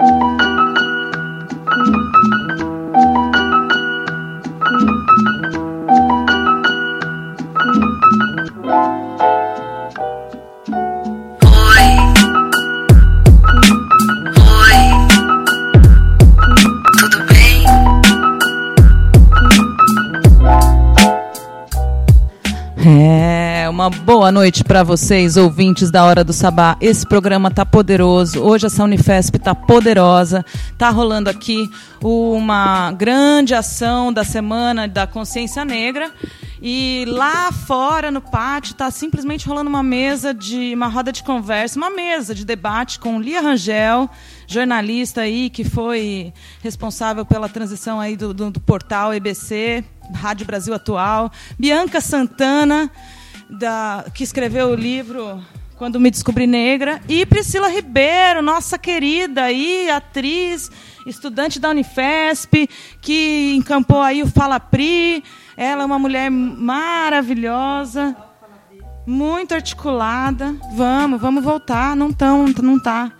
uma boa noite para vocês, ouvintes da Hora do Sabá. Esse programa tá poderoso. Hoje essa Unifesp tá poderosa. Tá rolando aqui uma grande ação da Semana da Consciência Negra. E lá fora, no pátio, está simplesmente rolando uma mesa de uma roda de conversa, uma mesa de debate com Lia Rangel, jornalista aí que foi responsável pela transição aí do, do, do portal EBC, Rádio Brasil Atual, Bianca Santana, da, que escreveu o livro Quando Me Descobri Negra, e Priscila Ribeiro, nossa querida aí, atriz, estudante da Unifesp, que encampou aí o Fala Pri. Ela é uma mulher maravilhosa, muito articulada. Vamos, vamos voltar. Não tão, não tá.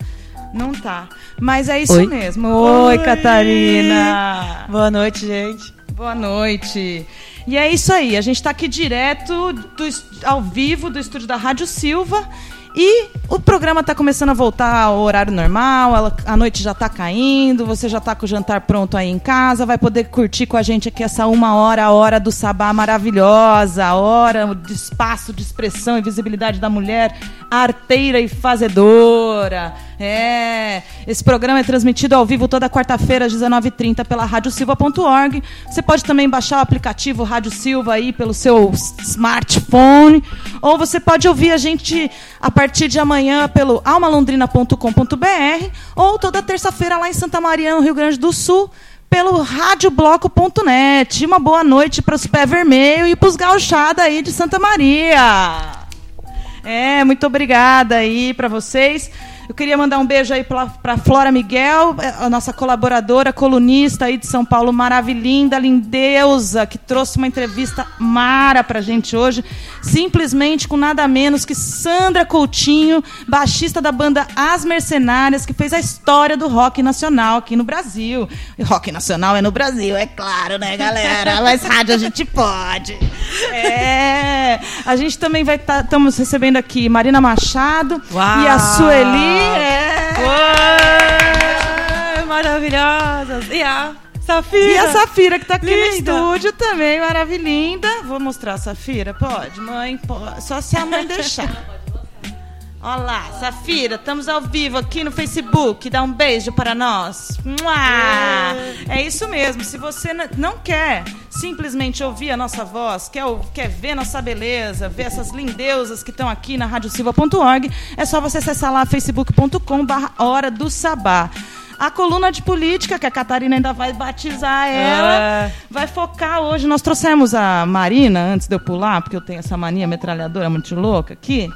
Não tá. Mas é isso Oi. mesmo. Oi, Oi. Catarina. Boa noite, gente. Boa noite. E é isso aí, a gente está aqui direto do, ao vivo do estúdio da Rádio Silva. E o programa está começando a voltar ao horário normal, a noite já está caindo, você já está com o jantar pronto aí em casa, vai poder curtir com a gente aqui essa uma hora, a hora do sabá maravilhosa, a hora de espaço de expressão e visibilidade da mulher arteira e fazedora. É, esse programa é transmitido ao vivo toda quarta-feira às 19h30 pela radiosilva.org. Você pode também baixar o aplicativo Rádio Silva aí pelo seu smartphone, ou você pode ouvir a gente a partir de amanhã pelo almalondrina.com.br ou toda terça-feira lá em Santa Maria, no Rio Grande do Sul, pelo radiobloco.net. Uma boa noite para os pé vermelho e para os gauchada aí de Santa Maria. É, muito obrigada aí para vocês. Eu queria mandar um beijo aí para Flora Miguel, eh, a nossa colaboradora, colunista aí de São Paulo, maravilhinda, lindeusa, que trouxe uma entrevista mara pra gente hoje, simplesmente com nada menos que Sandra Coutinho, baixista da banda As Mercenárias, que fez a história do rock nacional aqui no Brasil. E rock nacional é no Brasil, é claro, né, galera? Mas rádio a gente pode. É, a gente também vai estar, estamos recebendo aqui Marina Machado Uau! e a Sueli. É. Ué, maravilhosas. E a Safira. E a Safira, que está aqui Linda. no estúdio também, maravilhinda. Vou mostrar a Safira? Pode, mãe? Pode. Só se a mãe deixar. Olha lá, Safira, estamos ao vivo aqui no Facebook. Dá um beijo para nós. Mua! É isso mesmo. Se você não quer simplesmente ouvir a nossa voz, quer, quer ver nossa beleza, ver essas lindeusas que estão aqui na radiosilva.org, é só você acessar lá facebook.com barra Hora do Sabá. A coluna de política, que a Catarina ainda vai batizar ela, É. vai focar hoje. Nós trouxemos a Marina, antes de eu pular, porque eu tenho essa mania metralhadora muito louca aqui.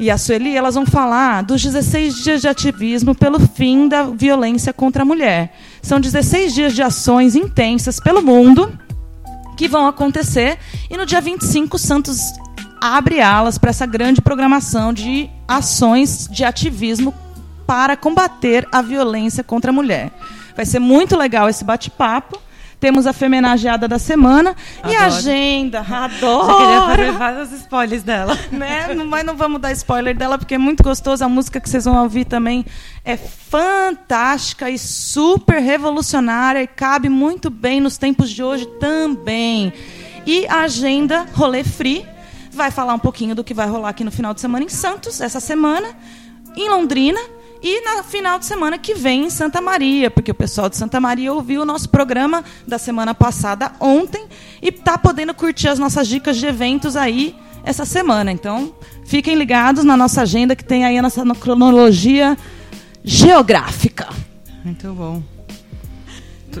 E a Sueli, elas vão falar dos 16 dias de ativismo pelo fim da violência contra a mulher. São 16 dias de ações intensas pelo mundo que vão acontecer. E no dia 25, Santos abre alas para essa grande programação de ações de ativismo para combater a violência contra a mulher. Vai ser muito legal esse bate-papo. Temos a femenageada da semana e a Adoro. agenda. Adoro! Já queria fazer vários spoilers dela. né? Não- Mas não vamos dar spoiler dela, porque é muito gostoso. A música que vocês vão ouvir também é fantástica e super revolucionária e cabe muito bem nos tempos de hoje também. E a agenda Rolê Free vai falar um pouquinho do que vai rolar aqui no final de semana em Santos, essa semana, em Londrina. E na final de semana que vem em Santa Maria, porque o pessoal de Santa Maria ouviu o nosso programa da semana passada ontem e está podendo curtir as nossas dicas de eventos aí essa semana. Então, fiquem ligados na nossa agenda que tem aí a nossa cronologia geográfica. Muito bom.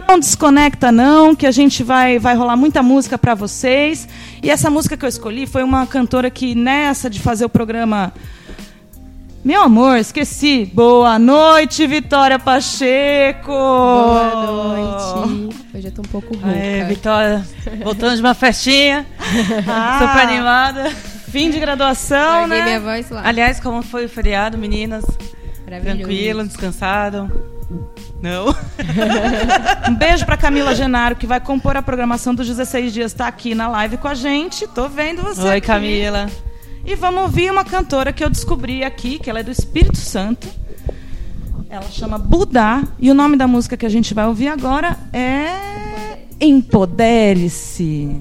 Não desconecta não, que a gente vai vai rolar muita música para vocês. E essa música que eu escolhi foi uma cantora que nessa de fazer o programa Meu amor, esqueci. Boa noite, Vitória Pacheco. Boa noite. Hoje eu tô um pouco rouca. Aê, Vitória, voltando de uma festinha, Ah, super animada. Fim de graduação, Larguei né? minha voz lá. Aliás, como foi o feriado, meninas? Tranquilo, descansado? Não. Um beijo pra Camila Genaro, que vai compor a programação dos 16 dias, tá aqui na live com a gente. Tô vendo você Oi, aqui. Camila. E vamos ouvir uma cantora que eu descobri aqui, que ela é do Espírito Santo. Ela chama Budá. E o nome da música que a gente vai ouvir agora é Empodere-se.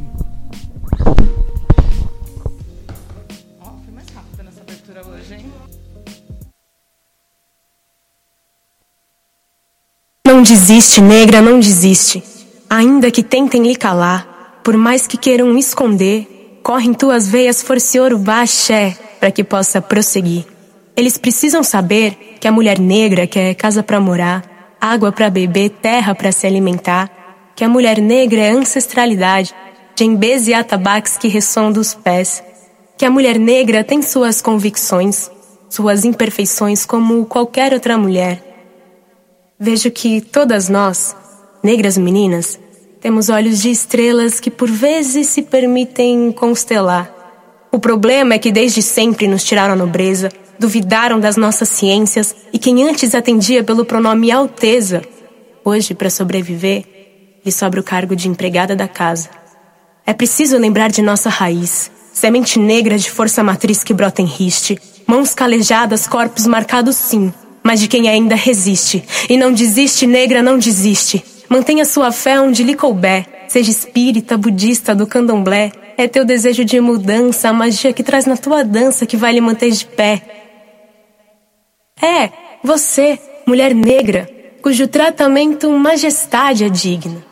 Não desiste, negra, não desiste. Ainda que tentem lhe calar, por mais que queiram esconder, corre em tuas veias urubá axé, para que possa prosseguir. Eles precisam saber que a mulher negra quer casa para morar, água para beber, terra para se alimentar, que a mulher negra é ancestralidade, djembês e atabaques que ressoam dos pés, que a mulher negra tem suas convicções, suas imperfeições como qualquer outra mulher. Vejo que todas nós, negras meninas, temos olhos de estrelas que por vezes se permitem constelar. O problema é que desde sempre nos tiraram a nobreza, duvidaram das nossas ciências e quem antes atendia pelo pronome Alteza, hoje, para sobreviver, lhe sobra o cargo de empregada da casa. É preciso lembrar de nossa raiz, semente negra de força matriz que brota em riste, mãos calejadas, corpos marcados sim, mas de quem ainda resiste. E não desiste, negra, não desiste. Mantenha sua fé onde lhe couber, seja espírita, budista, do candomblé. É teu desejo de mudança, a magia que traz na tua dança que vai lhe manter de pé. É, você, mulher negra, cujo tratamento majestade é digna.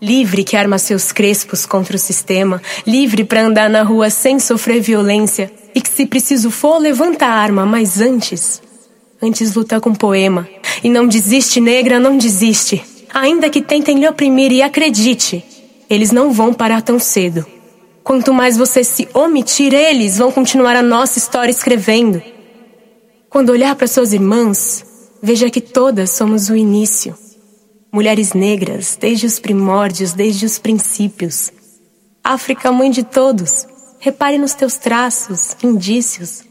Livre que arma seus crespos contra o sistema, livre para andar na rua sem sofrer violência e que se preciso for levanta a arma, mas antes, antes luta com poema. E não desiste, negra, não desiste. Ainda que tentem lhe oprimir e acredite, eles não vão parar tão cedo. Quanto mais você se omitir, eles vão continuar a nossa história escrevendo. Quando olhar para suas irmãs, veja que todas somos o início. Mulheres negras, desde os primórdios, desde os princípios. África, mãe de todos. Repare nos teus traços, indícios.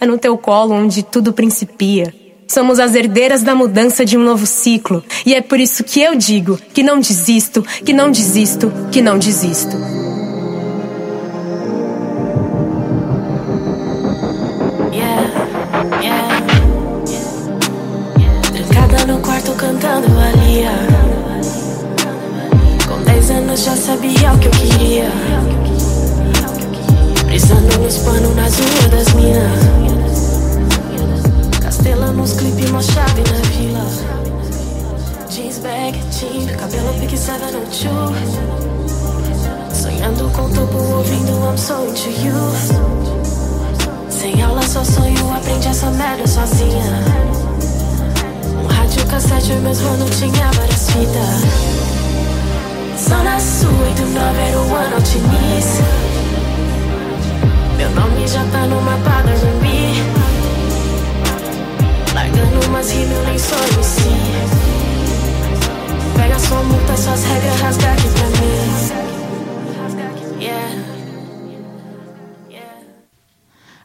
É no teu colo onde tudo principia. Somos as herdeiras da mudança de um novo ciclo. E é por isso que eu digo que não desisto, que não desisto, que não desisto. Cassete, meus mano tinha várias fitas. Zona Sul, 89 era o ano Altinice. Meu nome já tá no mapa da Ruby. Largando umas rimas, nem sou MC. Pega sua multa, suas regras, rasga aqui pra mim.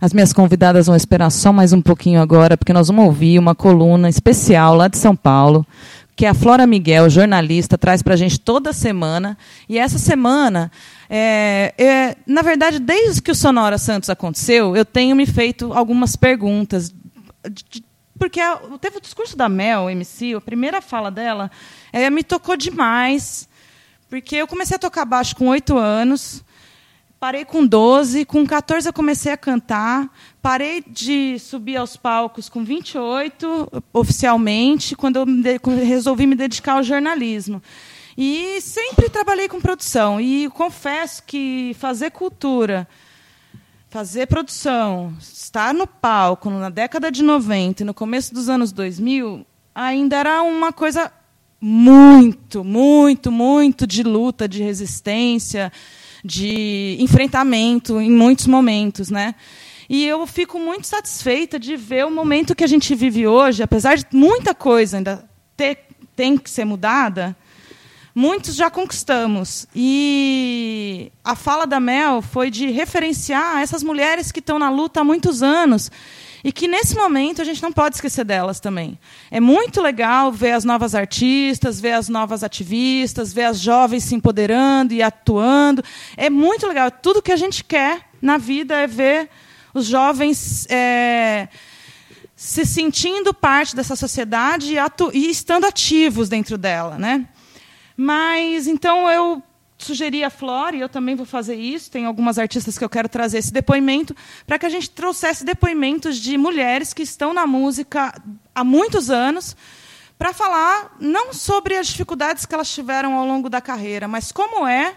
As minhas convidadas vão esperar só mais um pouquinho agora, porque nós vamos ouvir uma coluna especial lá de São Paulo, que a Flora Miguel, jornalista, traz para a gente toda semana. E essa semana, é, é, na verdade, desde que o Sonora Santos aconteceu, eu tenho me feito algumas perguntas. Porque a- teve o discurso da Mel, MC, a primeira fala dela, é, me tocou demais. Porque eu comecei a tocar baixo com oito anos. Parei com 12, com 14 eu comecei a cantar. Parei de subir aos palcos com 28, oficialmente, quando eu resolvi me dedicar ao jornalismo. E sempre trabalhei com produção. E confesso que fazer cultura, fazer produção, estar no palco na década de 90 e no começo dos anos 2000, ainda era uma coisa muito, muito, muito de luta, de resistência, de enfrentamento em muitos momentos, né? E eu fico muito satisfeita de ver o momento que a gente vive hoje, apesar de muita coisa ainda ter, tem que ser mudada, muitos já conquistamos. E a fala da Mel foi de referenciar essas mulheres que estão na luta há muitos anos e que nesse momento a gente não pode esquecer delas também. É muito legal ver as novas artistas, ver as novas ativistas, ver as jovens se empoderando e atuando. É muito legal. Tudo que a gente quer na vida é ver os jovens é, se sentindo parte dessa sociedade e, e estando ativos dentro dela, né? Mas então eu sugeri a Flora, e eu também vou fazer isso, tem algumas artistas que eu quero trazer esse depoimento, para que a gente trouxesse depoimentos de mulheres que estão na música há muitos anos, para falar não sobre as dificuldades que elas tiveram ao longo da carreira, mas como é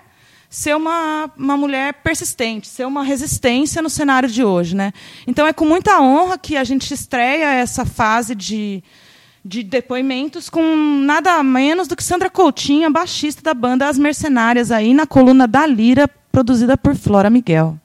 ser uma, uma mulher persistente, ser uma resistência no cenário de hoje. Né? Então, é com muita honra que a gente estreia essa fase de, de depoimentos com nada menos do que Sandra Coutinho, baixista da banda As Mercenárias, aí na coluna da Lira, produzida por Flora Miguel.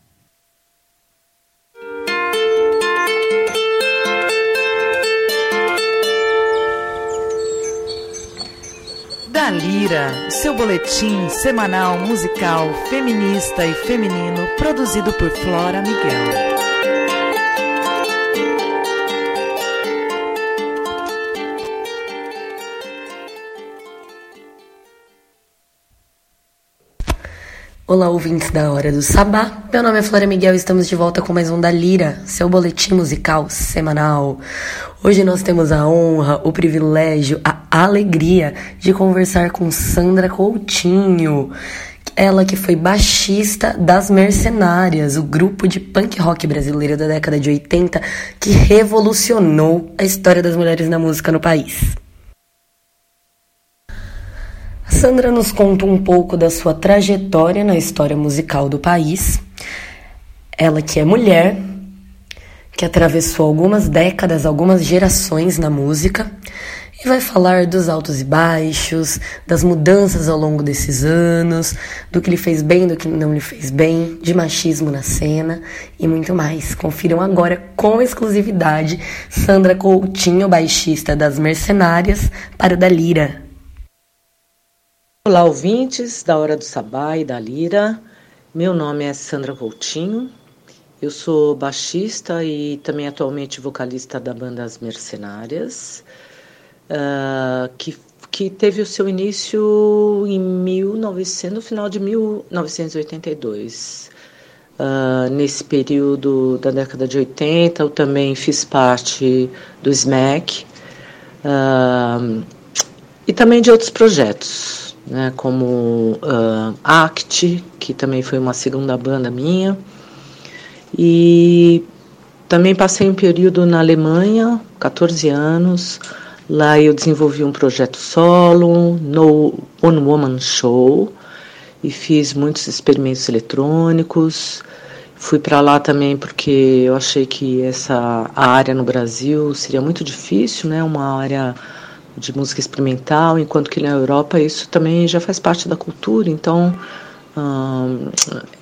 Da Lira, seu boletim semanal musical feminista e feminino produzido por Flora Miguel. Olá, ouvintes da Hora do Sabá. Meu nome é Flora Miguel e estamos de volta com mais um da Lira, seu boletim musical semanal. Hoje nós temos a honra, o privilégio, a alegria de conversar com Sandra Coutinho. Ela que foi baixista das Mercenárias, o grupo de punk rock brasileiro da década de 80 que revolucionou a história das mulheres na música no país. Sandra nos conta um pouco da sua trajetória na história musical do país. Ela que é mulher, que atravessou algumas décadas, algumas gerações na música e vai falar dos altos e baixos, das mudanças ao longo desses anos, do que lhe fez bem, do que não lhe fez bem, de machismo na cena e muito mais. Confiram agora com exclusividade Sandra Coutinho, baixista das Mercenárias, para o da Lira. Olá, ouvintes da Hora do Sabá e da Lira. Meu nome é Sandra Coutinho. Eu sou baixista e também atualmente vocalista da banda As Mercenárias, uh, que, que teve o seu início em 1900, no final de 1982. Uh, ah, nesse período da década de 80, eu também fiz parte do SMAC uh, e também de outros projetos né, como uh, Act, que também foi uma segunda banda minha. E também passei um período na Alemanha, 14 anos. Lá eu desenvolvi um projeto solo, no One Woman Show, e fiz muitos experimentos eletrônicos. Fui para lá também porque eu achei que essa área no Brasil seria muito difícil, né? Uma área de música experimental, enquanto que na Europa isso também já faz parte da cultura, então hum,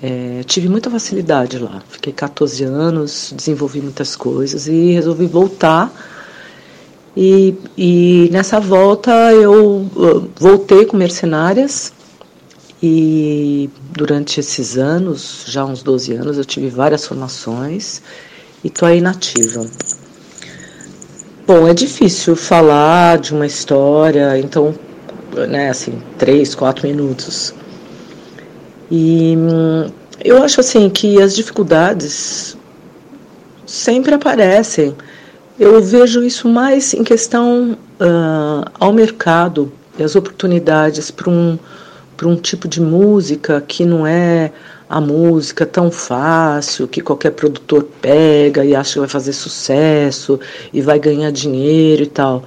é, tive muita facilidade lá. Fiquei 14 anos, desenvolvi muitas coisas e resolvi voltar. E, e nessa volta eu voltei com Mercenárias e durante esses anos, já uns 12 anos, eu tive várias formações e estou aí nativa. Bom, é difícil falar de uma história, então, né, assim, três, quatro minutos. E hum, eu acho assim que as dificuldades sempre aparecem. Eu vejo isso mais em questão uh, ao mercado e as oportunidades para um, um tipo de música que não é a música tão fácil que qualquer produtor pega e acha que vai fazer sucesso e vai ganhar dinheiro e tal.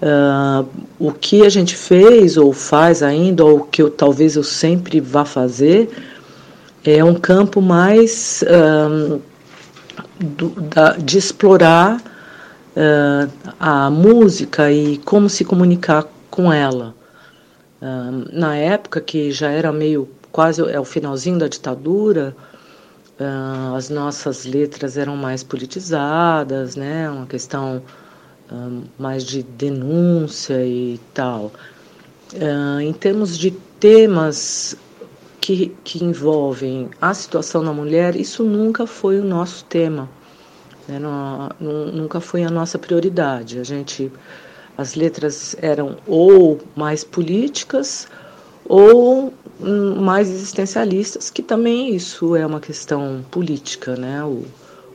Uh, o que a gente fez ou faz ainda, ou o que eu, talvez eu sempre vá fazer, é um campo mais uh, do, da, de explorar uh, a música e como se comunicar com ela. na época que já era meio quase é o finalzinho da ditadura, uh, as nossas letras eram mais politizadas, né? Uma questão uh, mais de denúncia e tal. Uh, em termos de temas que, que envolvem a situação da mulher, isso nunca foi o nosso tema. Né? Não, nunca foi a nossa prioridade. A gente, as letras eram ou mais políticas ou mais existencialistas, que também isso é uma questão política, né? O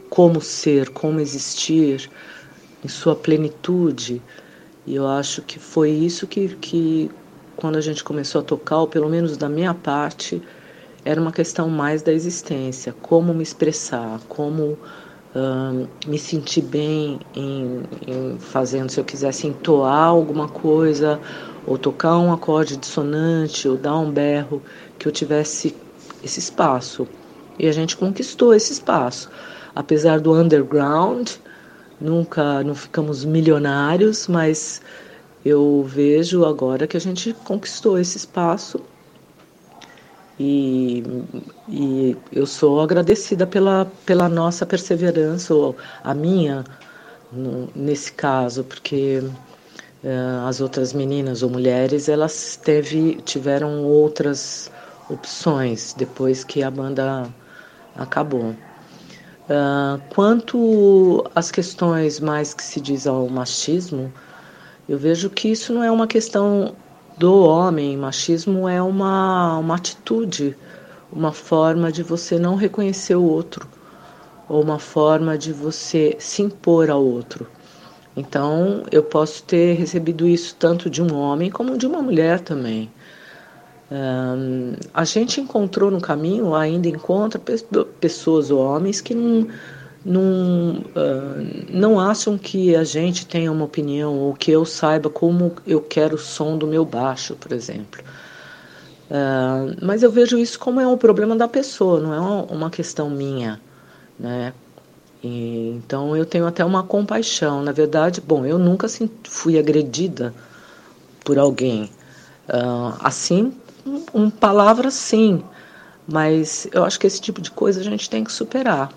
como ser, como existir em sua plenitude. E eu acho que foi isso que, que quando a gente começou a tocar, ou pelo menos da minha parte, era uma questão mais da existência, como me expressar, como me sentir bem em, em, fazendo, se eu quisesse entoar alguma coisa, ou tocar um acorde dissonante, ou dar um berro, que eu tivesse esse espaço. E a gente conquistou esse espaço. Apesar do underground, nunca não ficamos milionários, mas eu vejo agora que a gente conquistou esse espaço e, e eu sou agradecida pela, pela nossa perseverança, ou a minha, nesse caso, porque as outras meninas ou mulheres, elas teve, tiveram outras opções depois que a banda acabou. Uh, quanto às questões mais que se diz ao machismo, eu vejo que isso não é uma questão do homem. Machismo é uma, uma atitude, uma forma de você não reconhecer o outro, ou uma forma de você se impor ao outro. Então, eu posso ter recebido isso tanto de um homem como de uma mulher também. Um, a gente encontrou no caminho, ainda encontra pessoas ou homens que não não, uh, não acham que a gente tenha uma opinião ou que eu saiba como eu quero o som do meu baixo, por exemplo. Uh, mas eu vejo isso como é um problema da pessoa, não é uma, uma questão minha, né? E, então eu tenho até uma compaixão. Na verdade, bom, eu nunca assim, fui agredida por alguém. Uh, assim, um, um palavra sim, mas eu acho que esse tipo de coisa a gente tem que superar.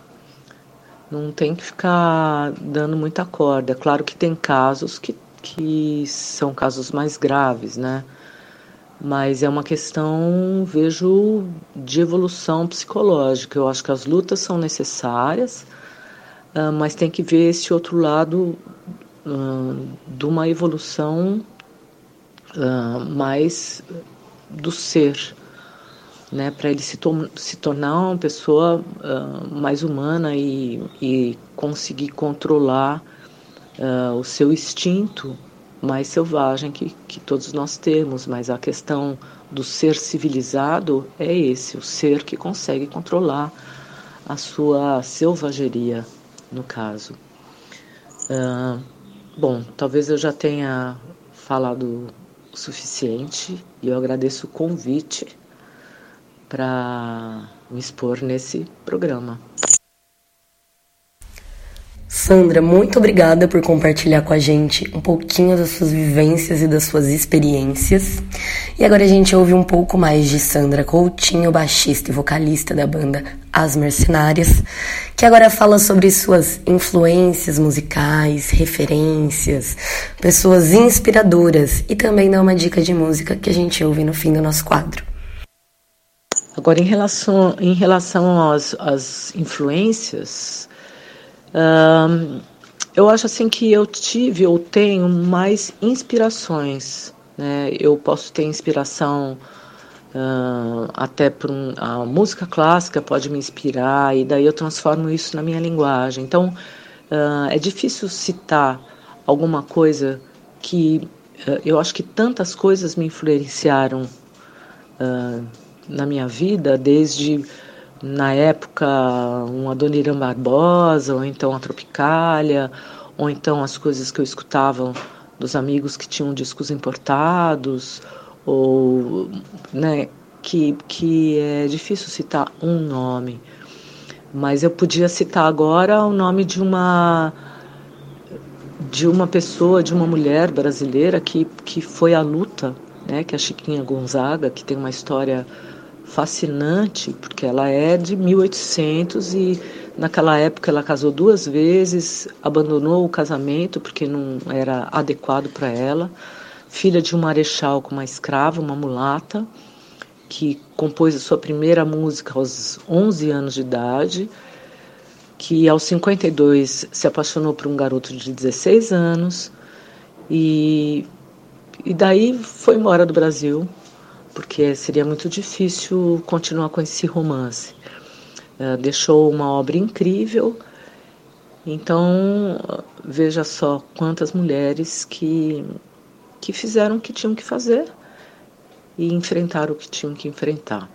Não tem que ficar dando muita corda. Claro que tem casos que, que são casos mais graves, né? Mas é uma questão, vejo, de evolução psicológica. Eu acho que as lutas são necessárias, uh, mas tem que ver esse outro lado uh, de uma evolução uh, mais do ser, né, para ele se, to se, tornar uma pessoa mais humana e, e conseguir controlar o seu instinto mais selvagem que, que todos nós temos. Mas a questão do ser civilizado é esse, o ser que consegue controlar a sua selvageria, no caso. Uh, bom, talvez eu já tenha falado o suficiente e eu agradeço o convite para me expor nesse programa. Sandra, muito obrigada por compartilhar com a gente um pouquinho das suas vivências e das suas experiências. E agora a gente ouve um pouco mais de Sandra Coutinho, baixista e vocalista da banda As Mercenárias, que agora fala sobre suas influências musicais, referências, pessoas inspiradoras e também dá uma dica de música que a gente ouve no fim do nosso quadro. Agora, em relação, em relação às, às influências, eu acho assim que eu tive ou tenho mais inspirações. Né? Eu posso ter inspiração uh, até por um, a música clássica pode me inspirar e daí eu transformo isso na minha linguagem. Então, uh, é difícil citar alguma coisa que uh, eu acho que tantas coisas me influenciaram na minha vida, desde na época um Adoniran Barbosa, ou então a Tropicália, ou então as coisas que eu escutava dos amigos que tinham discos importados, ou né, que, que é difícil citar um nome. Mas eu podia citar agora o nome de uma de uma pessoa, de uma mulher brasileira que, que foi à luta, né, que é a Chiquinha Gonzaga, que tem uma história fascinante, porque ela é de 1800 e naquela época ela casou duas vezes, abandonou o casamento porque não era adequado para ela. Filha de um marechal com uma escrava, uma mulata, que compôs a sua primeira música aos 11 anos de idade. que aos 52 se apaixonou por um garoto de 16 anos e, e daí foi embora do Brasil, porque seria muito difícil continuar com esse romance. Uh, deixou uma obra incrível, então veja só quantas mulheres que, que fizeram o que tinham que fazer e enfrentaram o que tinham que enfrentar.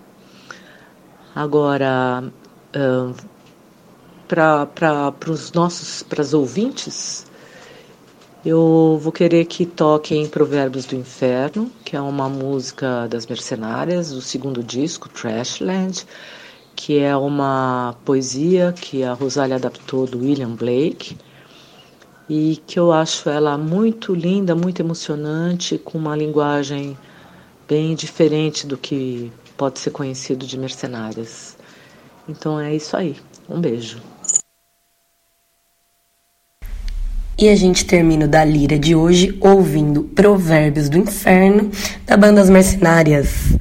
Agora, uh, para os nossos, para as ouvintes, eu vou querer que toquem Provérbios do Inferno, que é uma música das Mercenárias, do segundo disco, Trashland, que é uma poesia que a Rosália adaptou do William Blake e que eu acho ela muito linda, muito emocionante, com uma linguagem bem diferente do que pode ser conhecido de Mercenárias. Então é isso aí. Um beijo. E a gente termina o da Lira de hoje ouvindo Provérbios do Inferno da banda As Mercenárias.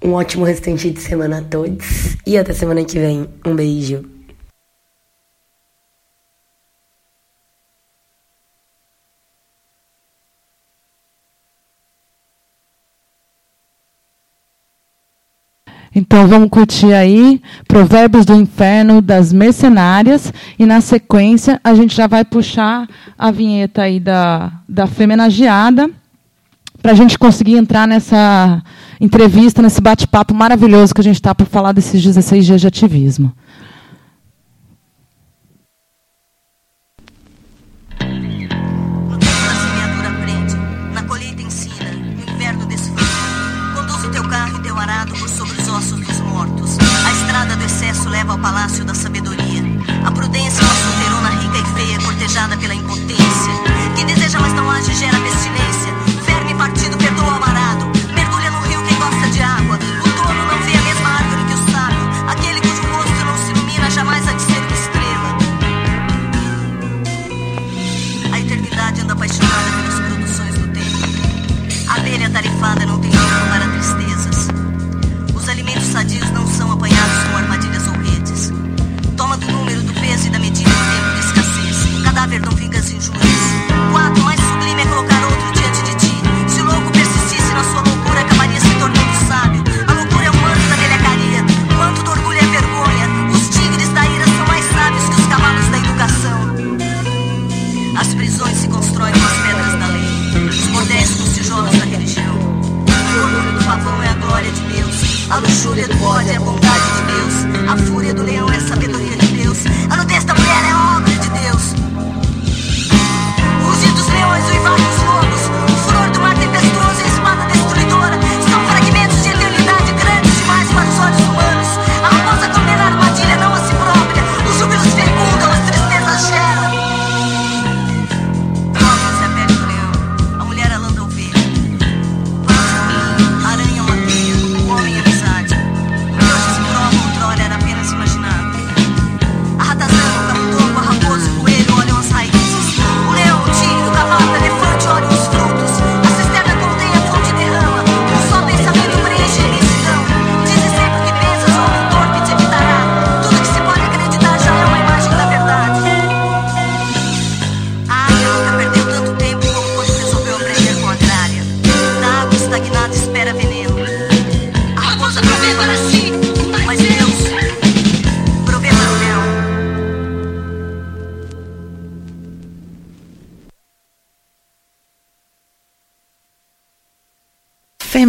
Um ótimo restante de semana a todos e até semana que vem. Um beijo. Então vamos curtir aí Provérbios do Inferno das Mercenárias e na sequência a gente já vai puxar a vinheta aí da, da Femenageada para a gente conseguir entrar nessa entrevista, nesse bate-papo maravilhoso que a gente está para falar desses 16 dias de ativismo.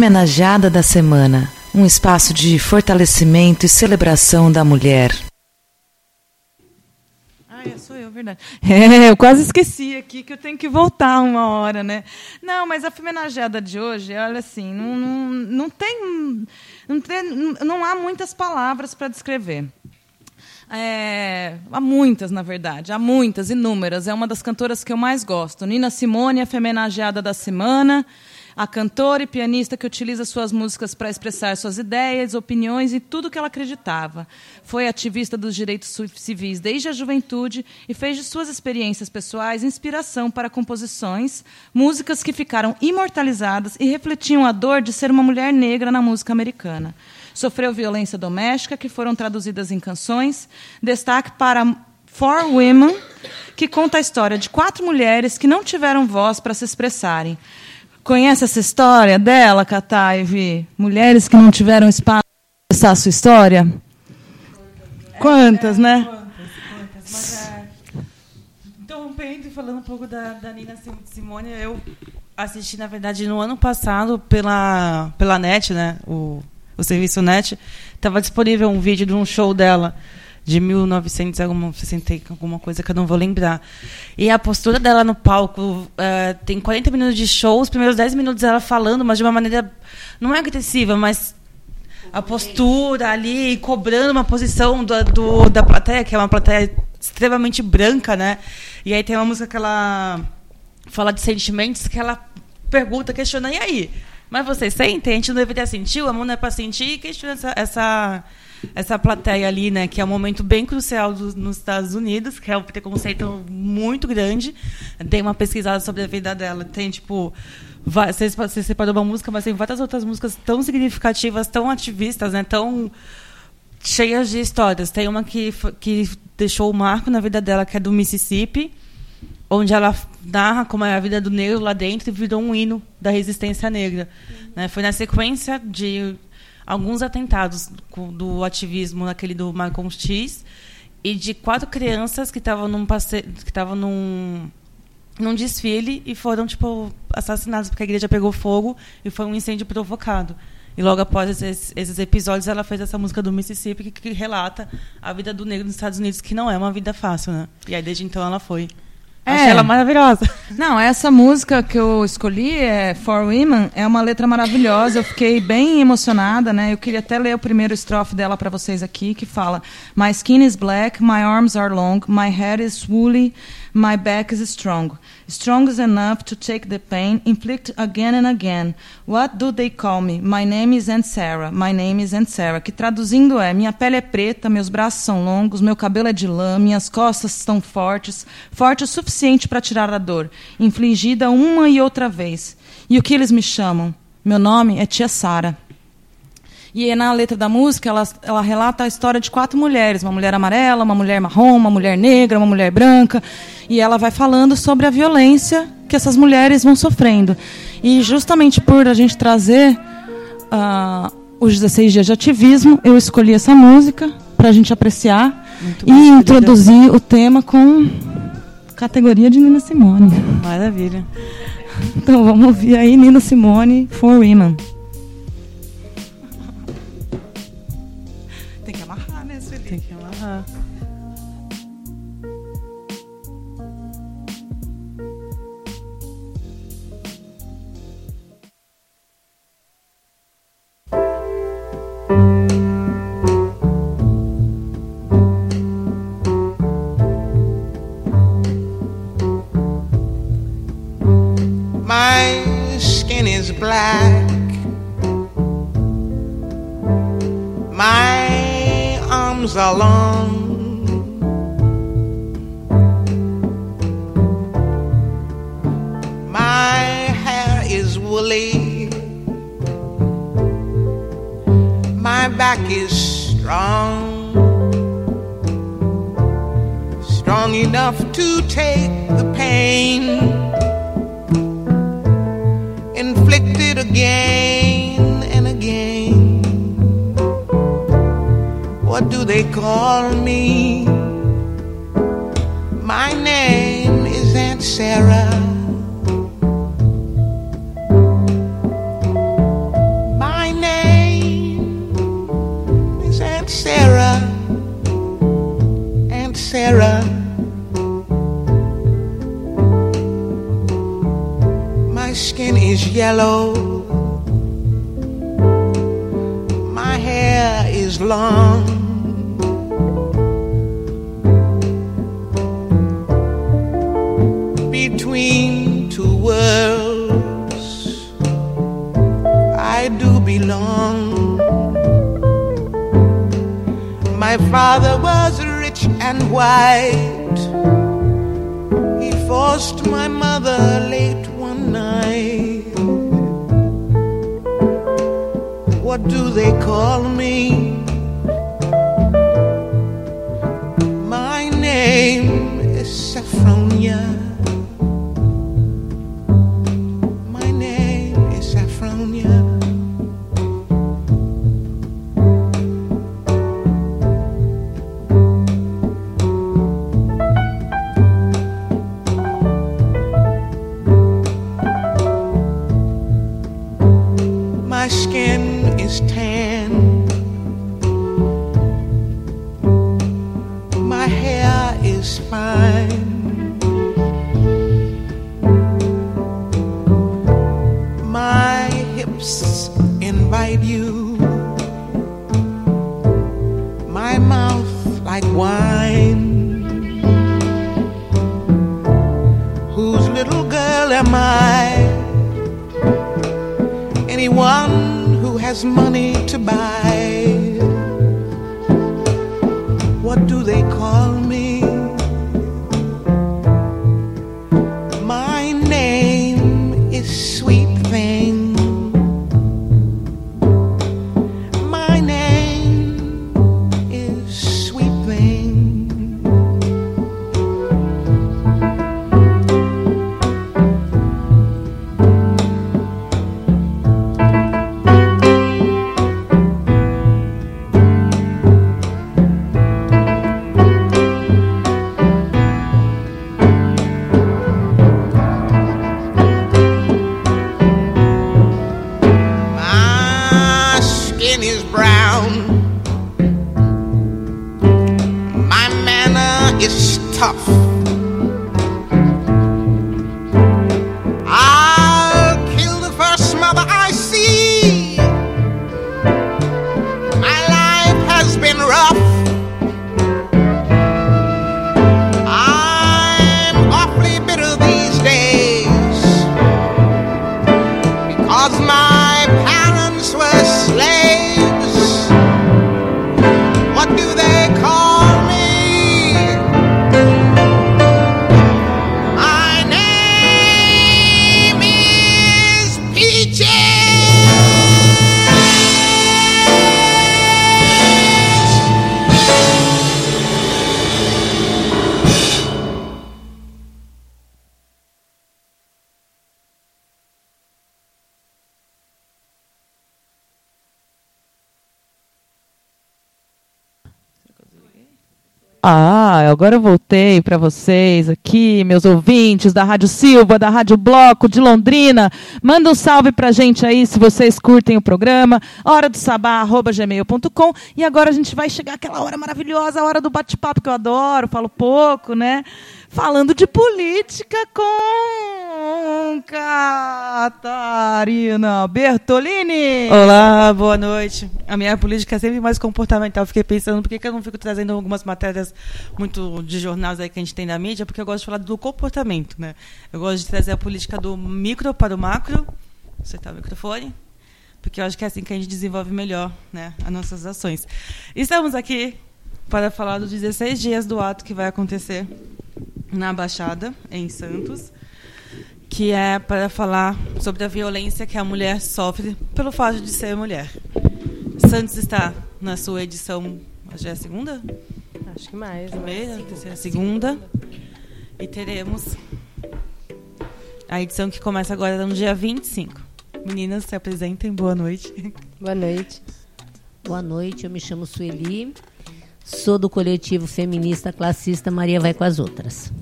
Femenajada da Semana um espaço de fortalecimento e celebração da mulher. Ah, é, sou eu, verdade. É, eu quase esqueci aqui que eu tenho que voltar uma hora, né? Não, mas a femenageada de hoje, olha assim, não, não, não tem. Não, tem, não há muitas palavras para descrever. É, há muitas, na verdade, há muitas, inúmeras. É uma das cantoras que eu mais gosto. Nina Simone, a femenageada da semana. A cantora e pianista que utiliza suas músicas para expressar suas ideias, opiniões e tudo que ela acreditava. Foi ativista dos direitos civis desde a juventude e fez de suas experiências pessoais inspiração para composições, músicas que ficaram imortalizadas e refletiam a dor de ser uma mulher negra na música americana. sofreu violência doméstica, que foram traduzidas em canções. Destaque para For Women, que conta a história de quatro mulheres que não tiveram voz para se expressarem. Conhece essa história dela, Kataivi? Mulheres que não tiveram espaço para expressar a sua história? Quantas, né? Mas, é, interrompendo e falando um pouco da, da Nina Simone, eu assisti, na verdade, no ano passado pela, pela NET, né? O, o serviço NET. Estava disponível um vídeo de um show dela de 1960 alguma coisa que eu não vou lembrar. E a postura dela no palco, uh, tem 40 minutos de show, os primeiros 10 minutos ela falando, mas de uma maneira não é agressiva, mas a postura ali, cobrando uma posição do, do, da plateia, que é uma plateia extremamente branca, né? E aí tem uma música que ela fala de sentimentos, que ela pergunta, questiona, e aí? Mas vocês sentem? A gente não deveria sentir, o amor não é para sentir, e questiona essa, essa, essa plateia ali, né? Que é um momento bem crucial do, nos Estados Unidos, que é um preconceito muito grande. Tem uma pesquisada sobre a vida dela, tem, tipo você, você separou uma música, mas tem várias outras músicas tão significativas, tão ativistas, né? Tão cheias de histórias. Tem uma que, que deixou o marco na vida dela, que é do Mississippi, onde ela narra como é a vida do negro lá dentro e virou um hino da resistência negra. Uhum. Né? Foi na sequência de alguns atentados do ativismo, naquele do Malcolm X, e de quatro crianças que estavam num, passe... que estavam num num desfile e foram tipo assassinados porque a igreja pegou fogo e foi um incêndio provocado. E logo após esses, esses episódios, ela fez essa música do Mississippi que, que, relata a vida do negro nos Estados Unidos, que não é uma vida fácil, né? E aí desde então ela foi. É. Achei ela maravilhosa. Não, essa música que eu escolhi, é For Women, é uma letra maravilhosa. Eu fiquei bem emocionada, né? Eu queria até ler o primeiro estrofe dela para vocês aqui, que fala: My skin is black, my arms are long, my hair is woolly, my back is strong. Strong enough to take the pain, inflict again and again. What do they call me? My name is Aunt Sarah. My name is Aunt Sarah. Que traduzindo é: minha pele é preta, meus braços são longos, meu cabelo é de lã, minhas costas estão fortes, forte o suficiente para tirar a dor, infligida uma e outra vez. E o que eles me chamam? Meu nome é Tia Sara. E na letra da música, ela, ela relata a história de quatro mulheres: uma mulher amarela, uma mulher marrom, uma mulher negra, uma mulher branca. E ela vai falando sobre a violência que essas mulheres vão sofrendo. E justamente por a gente trazer uh, os 16 dias de ativismo, eu escolhi essa música para a gente apreciar Muito e introduzir o tema com categoria de Nina Simone. Maravilha. Então vamos ouvir aí Nina Simone, For Women. To take the pain inflicted again and again. What do they call me? My name is Aunt Sarah. Skin is yellow. My hair is long. Between two worlds, I do belong. My father was rich and white. He forced my mother late What do they call me? My name tough. Agora eu voltei para vocês aqui, meus ouvintes da Rádio Silva, da Rádio Bloco de Londrina. Manda um salve pra gente aí se vocês curtem o programa. Hora do sabá, arroba gmail.com. E agora a gente vai chegar àquela hora maravilhosa, a hora do bate-papo que eu adoro, falo pouco, né? Falando de política com Catarina Bertolini. Olá, boa noite. A minha política é sempre mais comportamental. Fiquei pensando por que, eu não fico trazendo algumas matérias muito de jornais aí que a gente tem na mídia, porque eu gosto de falar do comportamento, né? Eu gosto de trazer a política do micro para o macro. Acertar o microfone. Porque eu acho que é assim que a gente desenvolve melhor né, as nossas ações. Estamos aqui para falar dos 16 dias do ato que vai acontecer na Baixada, em Santos, que é para falar sobre a violência que a mulher sofre pelo fato de ser mulher. Santos está na sua edição, já é a segunda? Acho que mais. Primeira, terceira, segunda. E teremos a edição que começa agora no dia 25. Meninas, se apresentem. Boa noite. Boa noite. Boa noite, eu me chamo Sueli, sou do coletivo feminista classista Maria Vai com as Outras.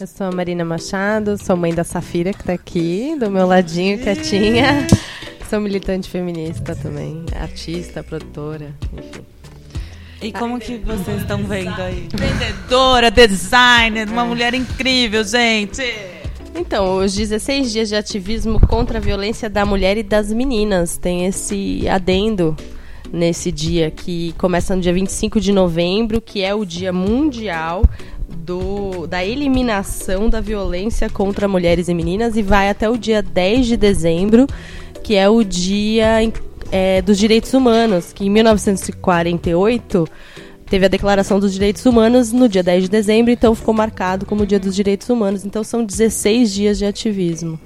Eu sou a Marina Machado, sou mãe da Safira, que está aqui, do meu ladinho, quietinha. Sou militante feminista também, artista, produtora, enfim. E como que vocês estão vendo aí? Vendedora, designer, uma mulher incrível, gente. Então, os 16 dias de ativismo contra a violência da mulher e das meninas. Tem esse adendo nesse dia que começa no dia 25 de novembro, que é o Dia Mundial do, da Eliminação da Violência contra Mulheres e Meninas e vai até o dia 10 de dezembro, que é o Dia é, dos Direitos Humanos, que em 1948 teve a Declaração dos Direitos Humanos no dia 10 de dezembro, então ficou marcado como o Dia dos Direitos Humanos. Então são 16 dias de ativismo.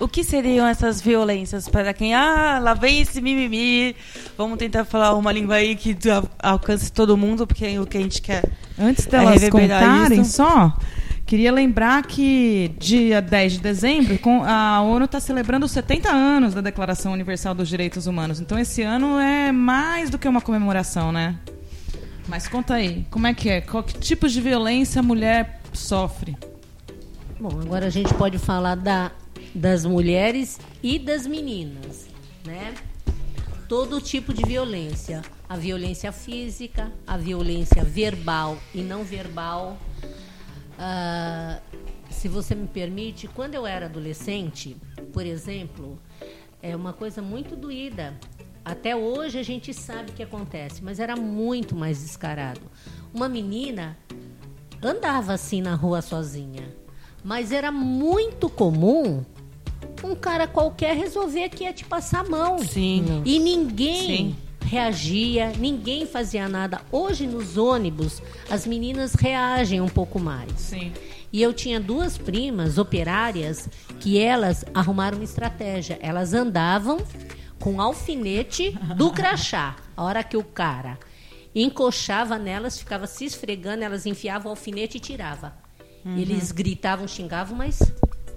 O que seriam essas violências para quem ah lá vem esse mimimi vamos tentar falar uma língua aí que al- alcance todo mundo porque o que a gente quer Antes é delas reverberar contarem isso. só, queria lembrar que dia 10 de dezembro a ONU está celebrando os 70 anos da Declaração Universal dos Direitos Humanos. Então esse ano é mais do que uma comemoração, né? Mas conta aí, como é que é? Qual que tipos de violência a mulher sofre? Bom, agora a gente pode falar da, das mulheres e das meninas, né? Todo tipo de violência. A violência física, a violência verbal e não verbal. Ah, se você me permite, quando eu era adolescente, por exemplo, é uma coisa muito doída. Até hoje a gente sabe o que acontece, mas era muito mais descarado. Uma menina andava assim na rua sozinha, mas era muito comum um cara qualquer resolver que ia te passar a mão. Sim. E ninguém Sim. reagia, ninguém fazia nada. Hoje nos ônibus as meninas reagem um pouco mais. Sim. E eu tinha duas primas operárias que elas arrumaram uma estratégia. Elas andavam com alfinete do crachá. A hora que o cara encoxava nelas, ficava se esfregando, elas enfiavam o alfinete e tirava. Uhum. Eles gritavam, xingavam, mas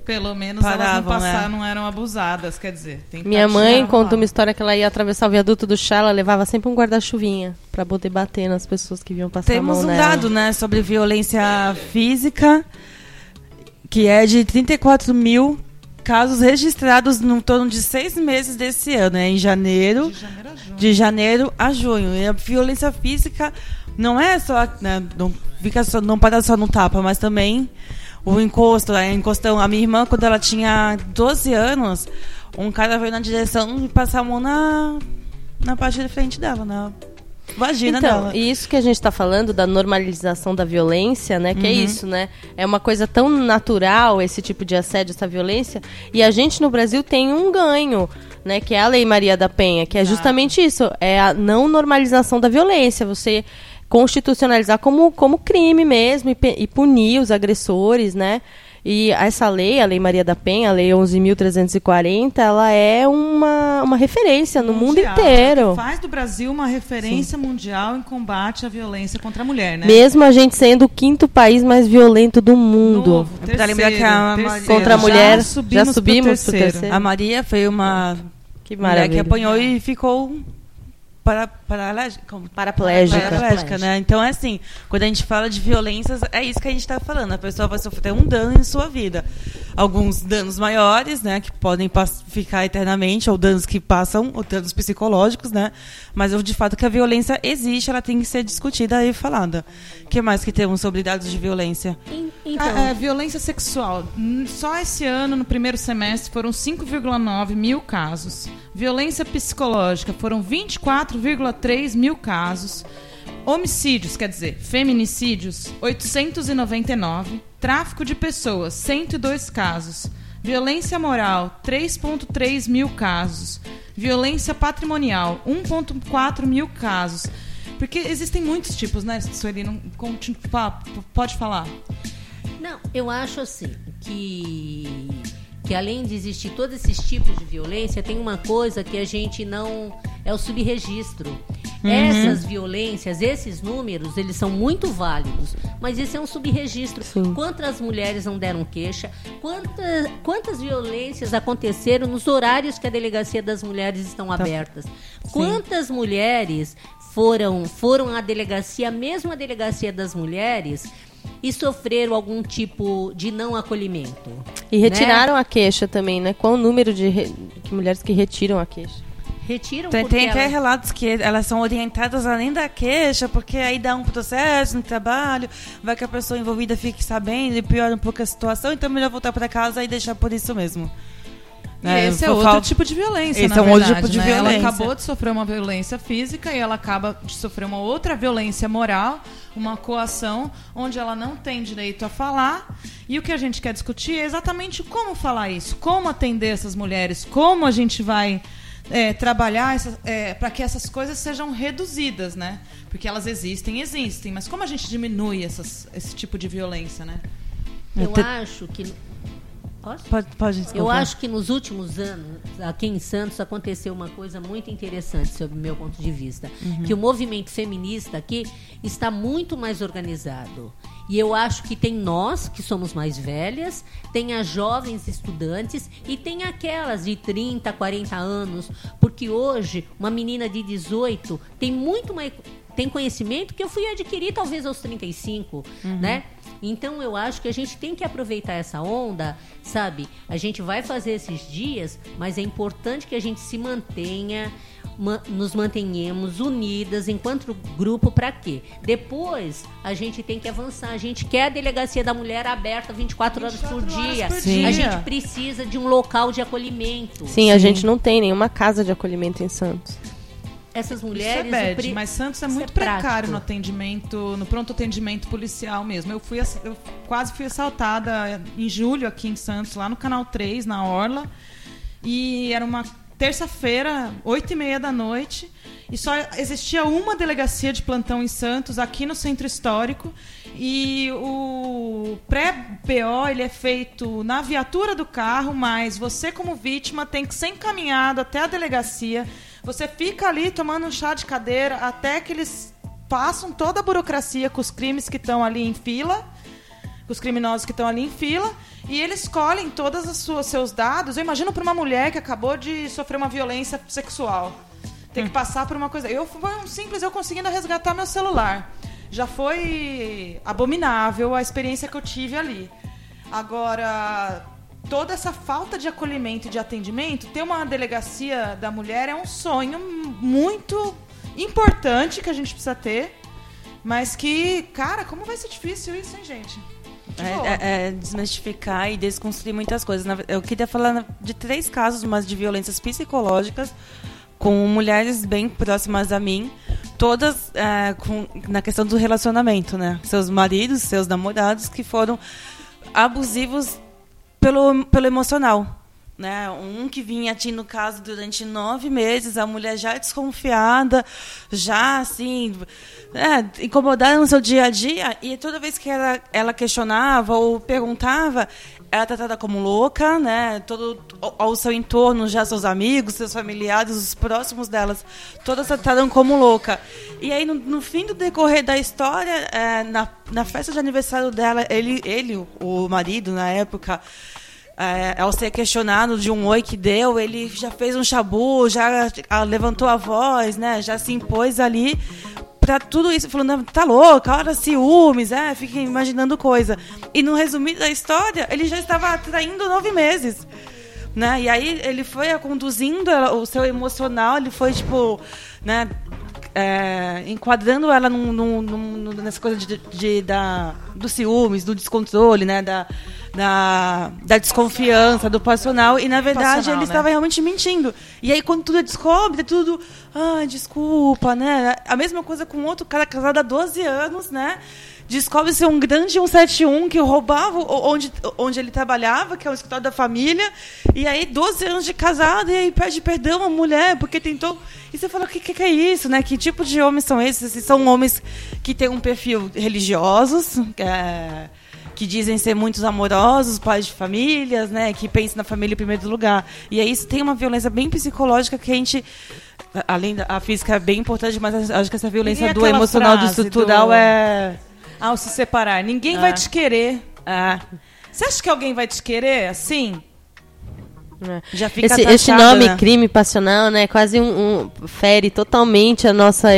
Pelo menos elas não Paravam, né? passaram, não eram abusadas, quer dizer. Minha mãe conta uma história que ela ia atravessar o viaduto do chá, ela levava sempre um guarda-chuvinha pra poder bater nas pessoas que vinham passar Temos um nela. dado, né, sobre violência física, que é de 34 mil casos registrados no torno de seis meses desse ano, né, em janeiro, De janeiro a junho. de janeiro a junho. E a violência física não é só, né, não fica só, não para só no tapa, mas também o encosto, a encostão. A minha irmã, quando ela tinha 12 anos, um cara veio na direção e passar a mão na, na parte de frente dela, na vagina Então, dela. e isso que a gente está falando da normalização da violência, né? Que é Uhum. isso, né? É uma coisa tão natural esse tipo de assédio, essa violência. E a gente no Brasil tem um ganho, né? Que é a Lei Maria da Penha, que é justamente isso. É a não normalização da violência. Você constitucionalizar como, como crime mesmo e, e punir os agressores, né? E essa lei, a Lei Maria da Penha, a Lei 11.340, ela é uma, uma referência no mundo Mundial, inteiro. Faz do Brasil uma referência mundial em combate à violência contra a mulher, né? Mesmo a gente sendo o quinto país mais violento do mundo. Novo, É pra lembrar que a terceiro, Maria- Contra a já mulher, já subimos, subimos pro pro terceiro. terceiro. A Maria foi uma Que mulher maravilha. que apanhou e ficou para, paralítica, como? Paraplégica. Paraplégica, né? Então é assim, quando a gente fala de violências, é isso que a gente está falando. A pessoa vai sofrer um dano em sua vida. Alguns danos maiores, né? Que podem ficar eternamente, ou danos que passam, ou danos psicológicos, né? Mas de fato que a violência existe, ela tem que ser discutida e falada. O que mais que temos sobre dados de violência? Então, Ah, é, violência sexual. Só esse ano, no primeiro semestre, foram 5,9 mil casos. Violência psicológica foram 24,3 mil casos. Homicídios, quer dizer, feminicídios, 899. Tráfico de pessoas, 102 casos. Violência moral, 3,3 mil casos. Violência patrimonial, 1,4 mil casos. Porque existem muitos tipos, né, Sueli? Não, pode falar. Não, eu acho assim que que além de existir todos esses tipos de violência, tem uma coisa que a gente não é o subregistro. Uhum. Essas violências, esses números, eles são muito válidos, mas esse é um subregistro. Quantas mulheres não deram queixa? Quantas, quantas violências aconteceram nos horários que a delegacia das mulheres estão Tá. abertas? Quantas mulheres foram foram à delegacia, mesmo a delegacia das mulheres, e sofreram algum tipo de não acolhimento? E retiraram a queixa também, né? Qual o número de, re- mulheres que retiram a queixa? Retiram Tem, tem até elas- relatos que elas são orientadas além da queixa, porque aí dá um processo no trabalho, vai que a pessoa envolvida fique sabendo e piora um pouco a situação, então é melhor voltar para casa e deixar por isso mesmo. E esse é outro falta- tipo de violência, Esse na é um outro verdade, tipo de né? violência. Ela acabou de sofrer uma violência física e ela acaba de sofrer uma outra violência moral, uma coação, onde ela não tem direito a falar. E o que a gente quer discutir é exatamente como falar isso, como atender essas mulheres, como a gente vai é, trabalhar para que essas coisas sejam reduzidas, né? Porque elas existem, existem, mas como a gente diminui essas, esse tipo de violência, né? Eu acho que Posso? Pode, pode Eu acho que nos últimos anos, aqui em Santos, aconteceu uma coisa muito interessante, sob o meu ponto de vista. Uhum. Que o movimento feminista aqui está muito mais organizado. E eu acho que tem nós, que somos mais velhas, tem as jovens estudantes e tem aquelas de 30, 40 anos. Porque hoje, uma menina de 18 tem muito mais. Tem conhecimento que eu fui adquirir talvez aos 35, né? Então eu acho que a gente tem que aproveitar essa onda, sabe? A gente vai fazer esses dias, mas é importante que a gente se mantenha, ma- nos mantenhamos unidas enquanto grupo para quê? Depois a gente tem que avançar. A gente quer a delegacia da mulher aberta 24 horas por dia. por Sim. A dia. gente precisa de um local de acolhimento. Sim, a gente não tem nenhuma casa de acolhimento em Santos. Essas Isso mulheres. é o bad, pri- mas Santos é isso muito é prático. precário no atendimento, no pronto atendimento policial mesmo. Eu fui eu quase fui assaltada em julho aqui em Santos, lá no Canal 3, na Orla. E era uma terça-feira, oito e meia da noite, e só existia uma delegacia de plantão em Santos, aqui no Centro Histórico. E o pré-BO ele é feito na viatura do carro, mas você, como vítima, tem que ser encaminhado até a delegacia. Você fica ali tomando um chá de cadeira até que eles passam toda a burocracia com os crimes que estão ali em fila os criminosos que estão ali em fila e eles colhem todos os seus dados. Eu imagino para uma mulher que acabou de sofrer uma violência sexual. Tem que passar por uma coisa. Eu foi um simples eu conseguindo resgatar meu celular. Já foi abominável a experiência que eu tive ali. Agora, toda essa falta de acolhimento e de atendimento, ter uma delegacia da mulher é um sonho muito importante que a gente precisa ter. Mas que, cara, como vai ser difícil isso, hein, gente? É, é- é desmistificar e desconstruir muitas coisas. Eu queria falar de três casos, mas de violências psicológicas com mulheres bem próximas a mim, todas é, com, na questão do relacionamento, né? Seus maridos, seus namorados que foram abusivos pelo, pelo emocional. Né? Um que vinha aqui no caso durante nove meses, a mulher já desconfiada, já assim, é, incomodada no seu dia a dia, e toda vez que ela, ela questionava ou perguntava, era tratada como louca, né? Todo ao- seu entorno, já seus amigos, seus familiares, os próximos delas, todas trataram como louca. E aí, no, no fim do decorrer da história, é, na, na festa de aniversário dela, ele, ele, o marido na época, é, ao ser questionado de um oi que deu, ele já fez um chabu, já ah, levantou a voz, né? Já se impôs ali pra tudo isso, falando, "Não, tá louca, olha ciúmes, é, fica imaginando coisa. E no resumido da história, ele já estava traindo nove meses. Né? E aí ele foi conduzindo o seu emocional, ele foi, tipo, né, é, enquadrando ela num, num- num- nessa coisa de, de- da, do ciúmes, do descontrole, né? Da, da, da desconfiança, do passional. E, na verdade, Passional, ele né? estava realmente mentindo. E aí, quando tudo é descobre, é tudo... Ah, desculpa, né? A mesma coisa com outro cara casado há 12 anos, né? Descobre ser um grande 171 que roubava onde, onde ele trabalhava, que é o escritório da família. E aí, 12 anos de casado, e aí pede perdão à mulher porque tentou. E você fala: o que, que, é isso, né? Que tipo de homens são esses? Se são homens que têm um perfil religiosos, é, que dizem ser muito amorosos, pais de famílias, né? Que pensam na família em primeiro lugar. E aí, isso tem uma violência bem psicológica que a gente. Além da a física é bem importante, mas acho que essa violência do emocional, do estrutural do- é. Ao se separar, ninguém É. vai te querer. É. Você acha que alguém vai te querer assim? Já fica Esse, esse nome né? crime passional, né, quase um, um- fere totalmente a nossa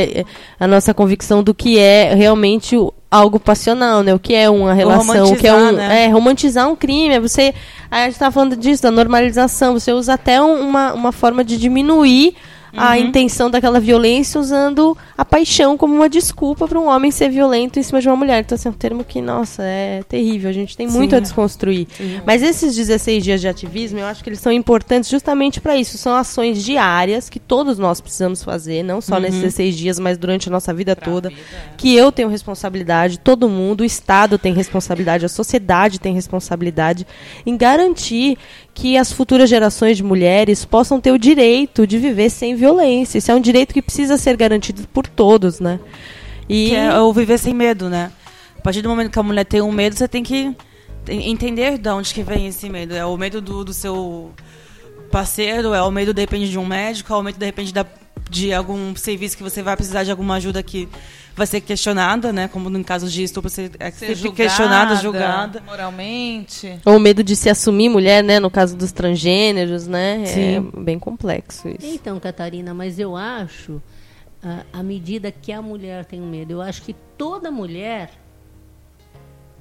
a nossa convicção do que é realmente o- algo passional, né? O que é uma relação, o que é um romantizar, né? é romantizar um crime, é você a gente tá falando disso, da normalização, você usa até um- uma, uma forma de diminuir a Uhum. intenção daquela violência usando a paixão como uma desculpa para um homem ser violento em cima de uma mulher. Então, assim, é um termo que, nossa, é terrível. A gente tem muito Sim. a desconstruir. Mas esses 16 dias de ativismo, eu acho que eles são importantes justamente para isso. São ações diárias que todos nós precisamos fazer, não só nesses 16 dias, mas durante a nossa vida toda. Que eu tenho responsabilidade, todo mundo, o Estado tem responsabilidade, a sociedade tem responsabilidade em garantir que as futuras gerações de mulheres possam ter o direito de viver sem violência. Isso é um direito que precisa ser garantido por todos, né? E Que é o viver sem medo, né? A partir do momento que a mulher tem um medo, você tem que entender de onde que vem esse medo. É o medo do, do seu parceiro, é o medo de repente de um médico, é o medo de repente da, de algum serviço que você vai precisar de alguma ajuda que vai ser questionada, né? Como no caso de estupro, você é Ser sempre julgada, questionada, julgada. Moralmente. Ou o medo de se assumir mulher, né? No caso dos transgêneros, né? Sim. É bem complexo isso. Então, Catarina, mas eu acho, ah, à medida que a mulher tem um medo, eu acho que toda mulher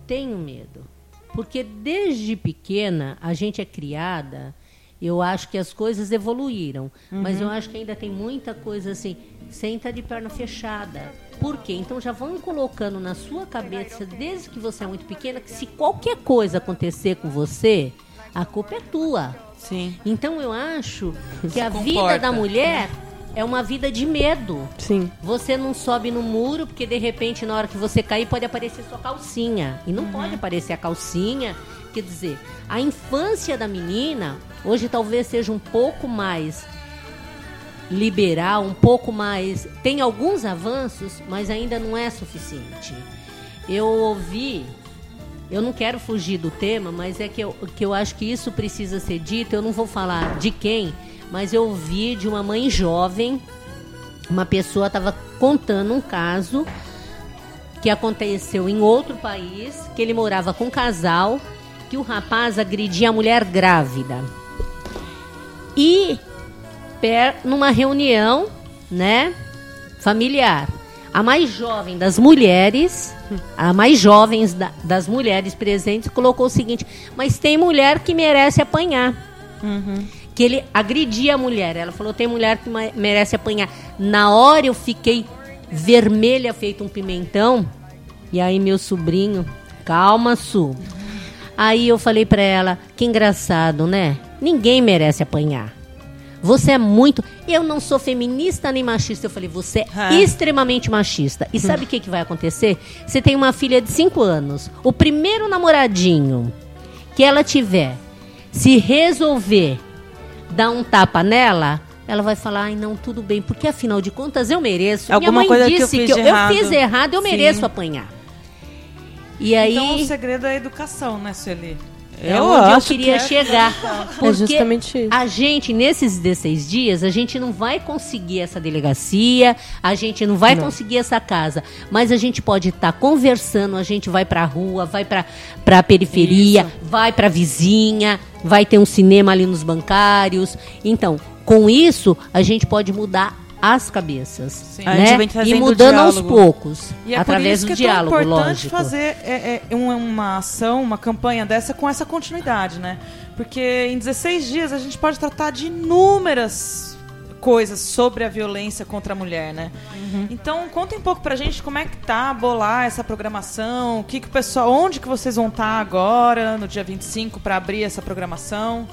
tem um medo. Porque desde pequena a gente é criada, eu acho que as coisas evoluíram. Mas eu acho que ainda tem muita coisa assim, senta de perna fechada. Por quê? Então já vão colocando na sua cabeça, desde que você é muito pequena, que se qualquer coisa acontecer com você, a culpa é tua. Sim. Então eu acho que a vida comporta. da mulher é uma vida de medo. Sim. Você não sobe no muro porque de repente na hora que você cair pode aparecer sua calcinha. E não pode aparecer a calcinha. Quer dizer, a infância da menina hoje talvez seja um pouco mais liberal, um pouco mais. Tem alguns avanços, mas ainda não é suficiente. Eu ouvi. Eu não quero fugir do tema, mas é que eu, que eu acho que isso precisa ser dito. Eu não vou falar de quem, mas eu ouvi de uma mãe jovem. Uma pessoa estava contando um caso que aconteceu em outro país, que ele morava com um casal, que o rapaz agredia a mulher grávida. E per- numa reunião, né, familiar, a mais jovem das mulheres, a mais jovens da- das mulheres presentes colocou o seguinte: mas tem mulher que merece apanhar. Que ele agredia a mulher. Ela falou: tem mulher que merece apanhar. Na hora eu fiquei vermelha, feito um pimentão. E aí meu sobrinho, calma, Su. Aí eu falei pra ela: que engraçado, né? Ninguém merece apanhar. Você é muito. Eu não sou feminista nem machista. Eu falei, você é Ah. extremamente machista. E sabe o que, que vai acontecer? Você tem uma filha de 5 anos. O primeiro namoradinho que ela tiver, se resolver dar um tapa nela, ela vai falar, ai não, tudo bem, porque afinal de contas eu mereço. Alguma Minha mãe coisa que eu disse fiz que eu, errado. fiz errado, eu Sim. mereço apanhar. E aí. Então o segredo é a educação, né, Sueli? É Eu onde eu queria que é- chegar. Porque É justamente isso. a gente, nesses 16 dias, a gente não vai conseguir essa delegacia, a gente não vai conseguir essa casa, mas a gente pode estar conversando, a gente vai pra rua, vai pra, pra periferia, vai pra vizinha, vai ter um cinema ali nos bancários. Então, com isso, a gente pode mudar as cabeças, A gente né? vem E mudando aos poucos, E é através por isso do que é diálogo, tão importante lógico. fazer é, é, uma, ação, uma campanha dessa com essa continuidade, né? Porque em 16 dias a gente pode tratar de inúmeras coisas sobre a violência contra a mulher, né? Então, conta um pouco pra gente como é que tá bolar essa programação, o que que o pessoal, onde que vocês vão estar agora, no dia 25, pra abrir essa programação.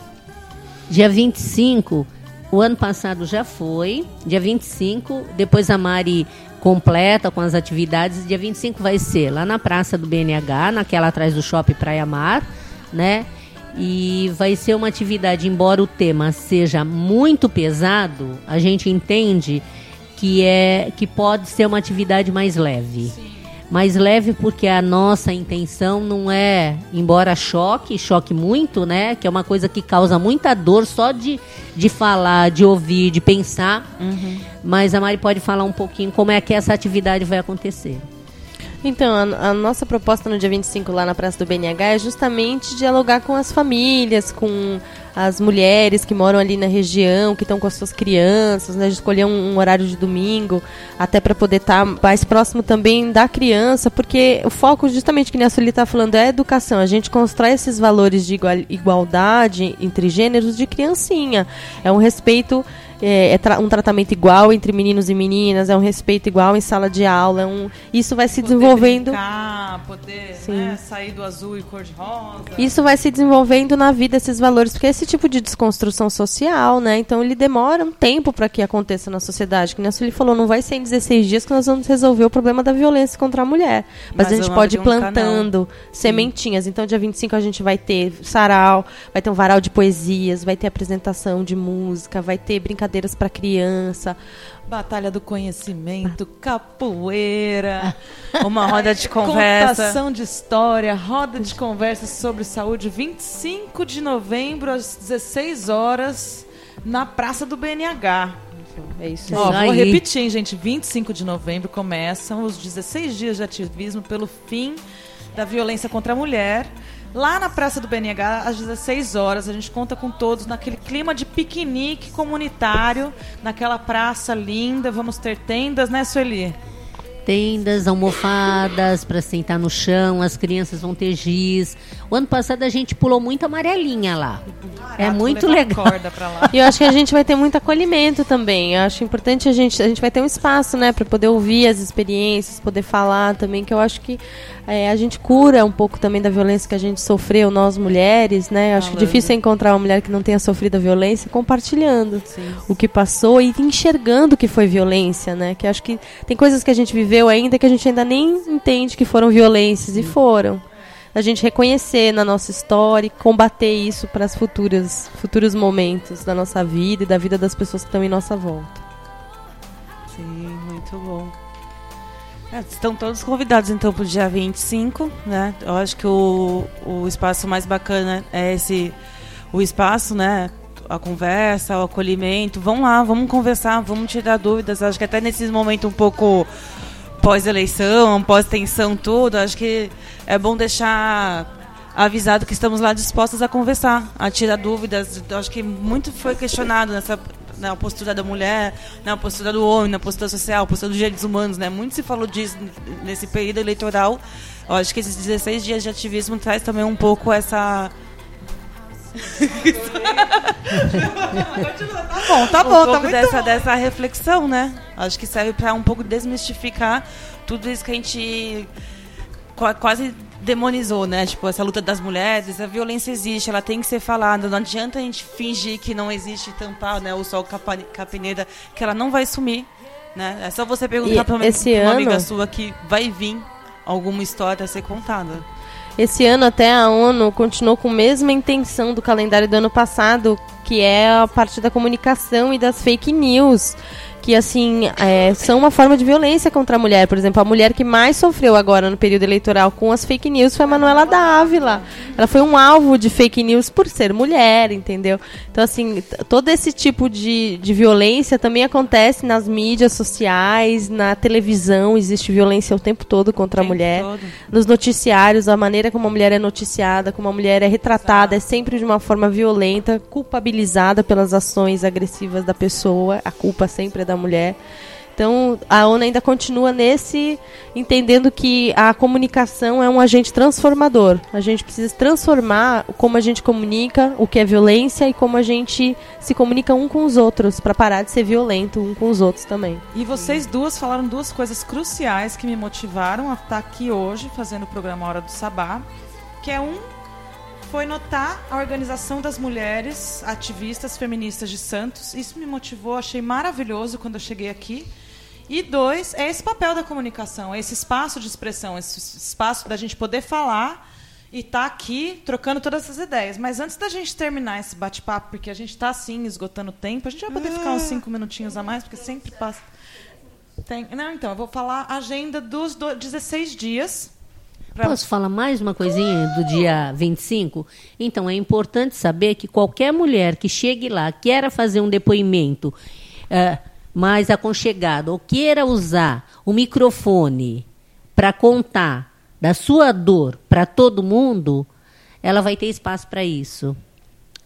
Dia 25, o ano passado já foi. Dia 25, depois a Mari completa com as atividades. Dia 25 vai ser lá na Praça do BNH, naquela atrás do Shopping Praia Mar, né? E vai ser uma atividade, embora o tema seja muito pesado, a gente entende que é que pode ser uma atividade mais leve. Mais leve porque a nossa intenção não é, embora choque, choque muito, né? Que é uma coisa que causa muita dor só de, de falar, de ouvir, de pensar. Mas a Mari pode falar um pouquinho como é que essa atividade vai acontecer. Então, a, a nossa proposta no dia 25 lá na Praça do BNH é justamente dialogar com as famílias, com as mulheres que moram ali na região, que estão com as suas crianças, né? Escolher um, um horário de domingo, até para poder estar mais próximo também da criança, porque o foco, justamente que a Sueli está falando, é a educação. A gente constrói esses valores de igual- igualdade entre gêneros de criancinha. É um respeito é, é tra- um tratamento igual entre meninos e meninas, é um respeito igual em sala de aula, é um, isso vai se Poder desenvolvendo. brincar, poder Sim. né, sair do azul e cor de rosa. Isso vai se desenvolvendo na vida, esses valores, porque esse tipo de desconstrução social, né? Então ele demora um tempo para que aconteça na sociedade. Que a Sueli falou, não vai ser em 16 dias que nós vamos resolver o problema da violência contra a mulher. Mas, Mas a gente pode ir um plantando sementinhas. Então, dia 25 a gente vai ter sarau, vai ter um varal de poesias, vai ter apresentação de música, vai ter brincadeiras brincadeiras para criança, Batalha do Conhecimento, capoeira, Uma roda de conversa. contação de história, roda de conversa sobre saúde, 25 de novembro às 16 horas na Praça do BNH. É isso Ó, aí. vou repetir, hein, gente. 25 de novembro começam os 16 dias de ativismo pelo fim da violência contra a mulher. Lá na Praça do BNH, às 16 horas, a gente conta com todos naquele clima de piquenique comunitário, naquela praça linda. Vamos ter tendas, né, Sueli? Tendas, almofadas para sentar no chão, as crianças vão ter giz. O ano passado a gente pulou muito amarelinha lá. é Caraca, muito legal. corda pra lá. E eu acho que a gente vai ter muito acolhimento também. Eu acho importante a gente, a gente vai ter um espaço, né, para poder ouvir as experiências, poder falar também, que eu acho que é, a gente cura um pouco também da violência que a gente sofreu, nós mulheres, né? Acho que Falando. difícil encontrar uma mulher que não tenha sofrido a violência compartilhando o que passou e enxergando que foi violência, né? Que acho que tem coisas que a gente viveu ainda que a gente ainda nem entende que foram violências e foram. A gente reconhecer na nossa história e combater isso para os futuros, futuros momentos da nossa vida e da vida das pessoas que estão em nossa volta. Sim, muito bom. É, estão todos convidados então para o dia 25, né? Eu acho que o, o espaço mais bacana é esse o espaço, né? A conversa, o acolhimento. Vamos lá, vamos conversar, vamos tirar dúvidas. Acho que até nesse momento um pouco pós-eleição, pós-tensão, tudo, acho que é bom deixar avisado que estamos lá dispostas a conversar, a tirar dúvidas. Acho que muito foi questionado nessa na postura da mulher, na postura do homem, na postura social, postura dos direitos humanos, né? Muito se falou disso nesse período eleitoral. Eu acho que esses 16 dias de ativismo traz também um pouco essa Tá bom, tá um bom, tá pouco muito dessa, bom. dessa reflexão, né? Acho que serve para um pouco desmistificar tudo isso que a gente qua- quase demonizou, né? Tipo, essa luta das mulheres, a violência existe, ela tem que ser falada. Não adianta a gente fingir que não existe tampar, né? O sol capineira, que ela não vai sumir, né? É só você perguntar para uma, pra uma ano- amiga sua que vai vir alguma história a ser contada. Esse ano até a ONU continuou com a mesma intenção do calendário do ano passado, que é a parte da comunicação e das fake news. Que, assim, é, são uma forma de violência contra a mulher. Por exemplo, a mulher que mais sofreu agora no período eleitoral com as fake news foi a Manuela Dávila. Ela foi um alvo de fake news por ser mulher, entendeu? Então, assim, todo esse tipo de, de violência também acontece nas mídias sociais, na televisão. Existe violência o tempo todo contra a mulher todo. nos noticiários, a maneira como a mulher é noticiada, como a mulher é retratada, é sempre de uma forma violenta, culpabilizada pelas ações agressivas da pessoa, a culpa sempre é da mulher. Então, a ONU ainda continua nesse, entendendo que a comunicação é um agente transformador. A gente precisa transformar como a gente comunica, o que é violência e como a gente se comunica um com os outros, para parar de ser violento um com os outros também. E vocês duas falaram duas coisas cruciais que me motivaram a estar aqui hoje fazendo o programa Hora do Sabá, que é um foi notar a organização das mulheres ativistas feministas de Santos. Isso me motivou, achei maravilhoso quando eu cheguei aqui. E dois, é esse papel da comunicação, é esse espaço de expressão, esse espaço da gente poder falar e estar aqui trocando todas essas ideias. Mas antes da gente terminar esse bate-papo, porque a gente está assim esgotando tempo, a gente vai poder ficar uns cinco minutinhos a mais, porque sempre passa. Tem... Não, então, eu vou falar a agenda dos do... 16 dias. Pra- Posso falar mais uma coisinha do dia 25? Então, é importante saber que qualquer mulher que chegue lá, queira fazer um depoimento eh, mais aconchegado, ou queira usar o microfone para contar da sua dor para todo mundo, ela vai ter espaço para isso.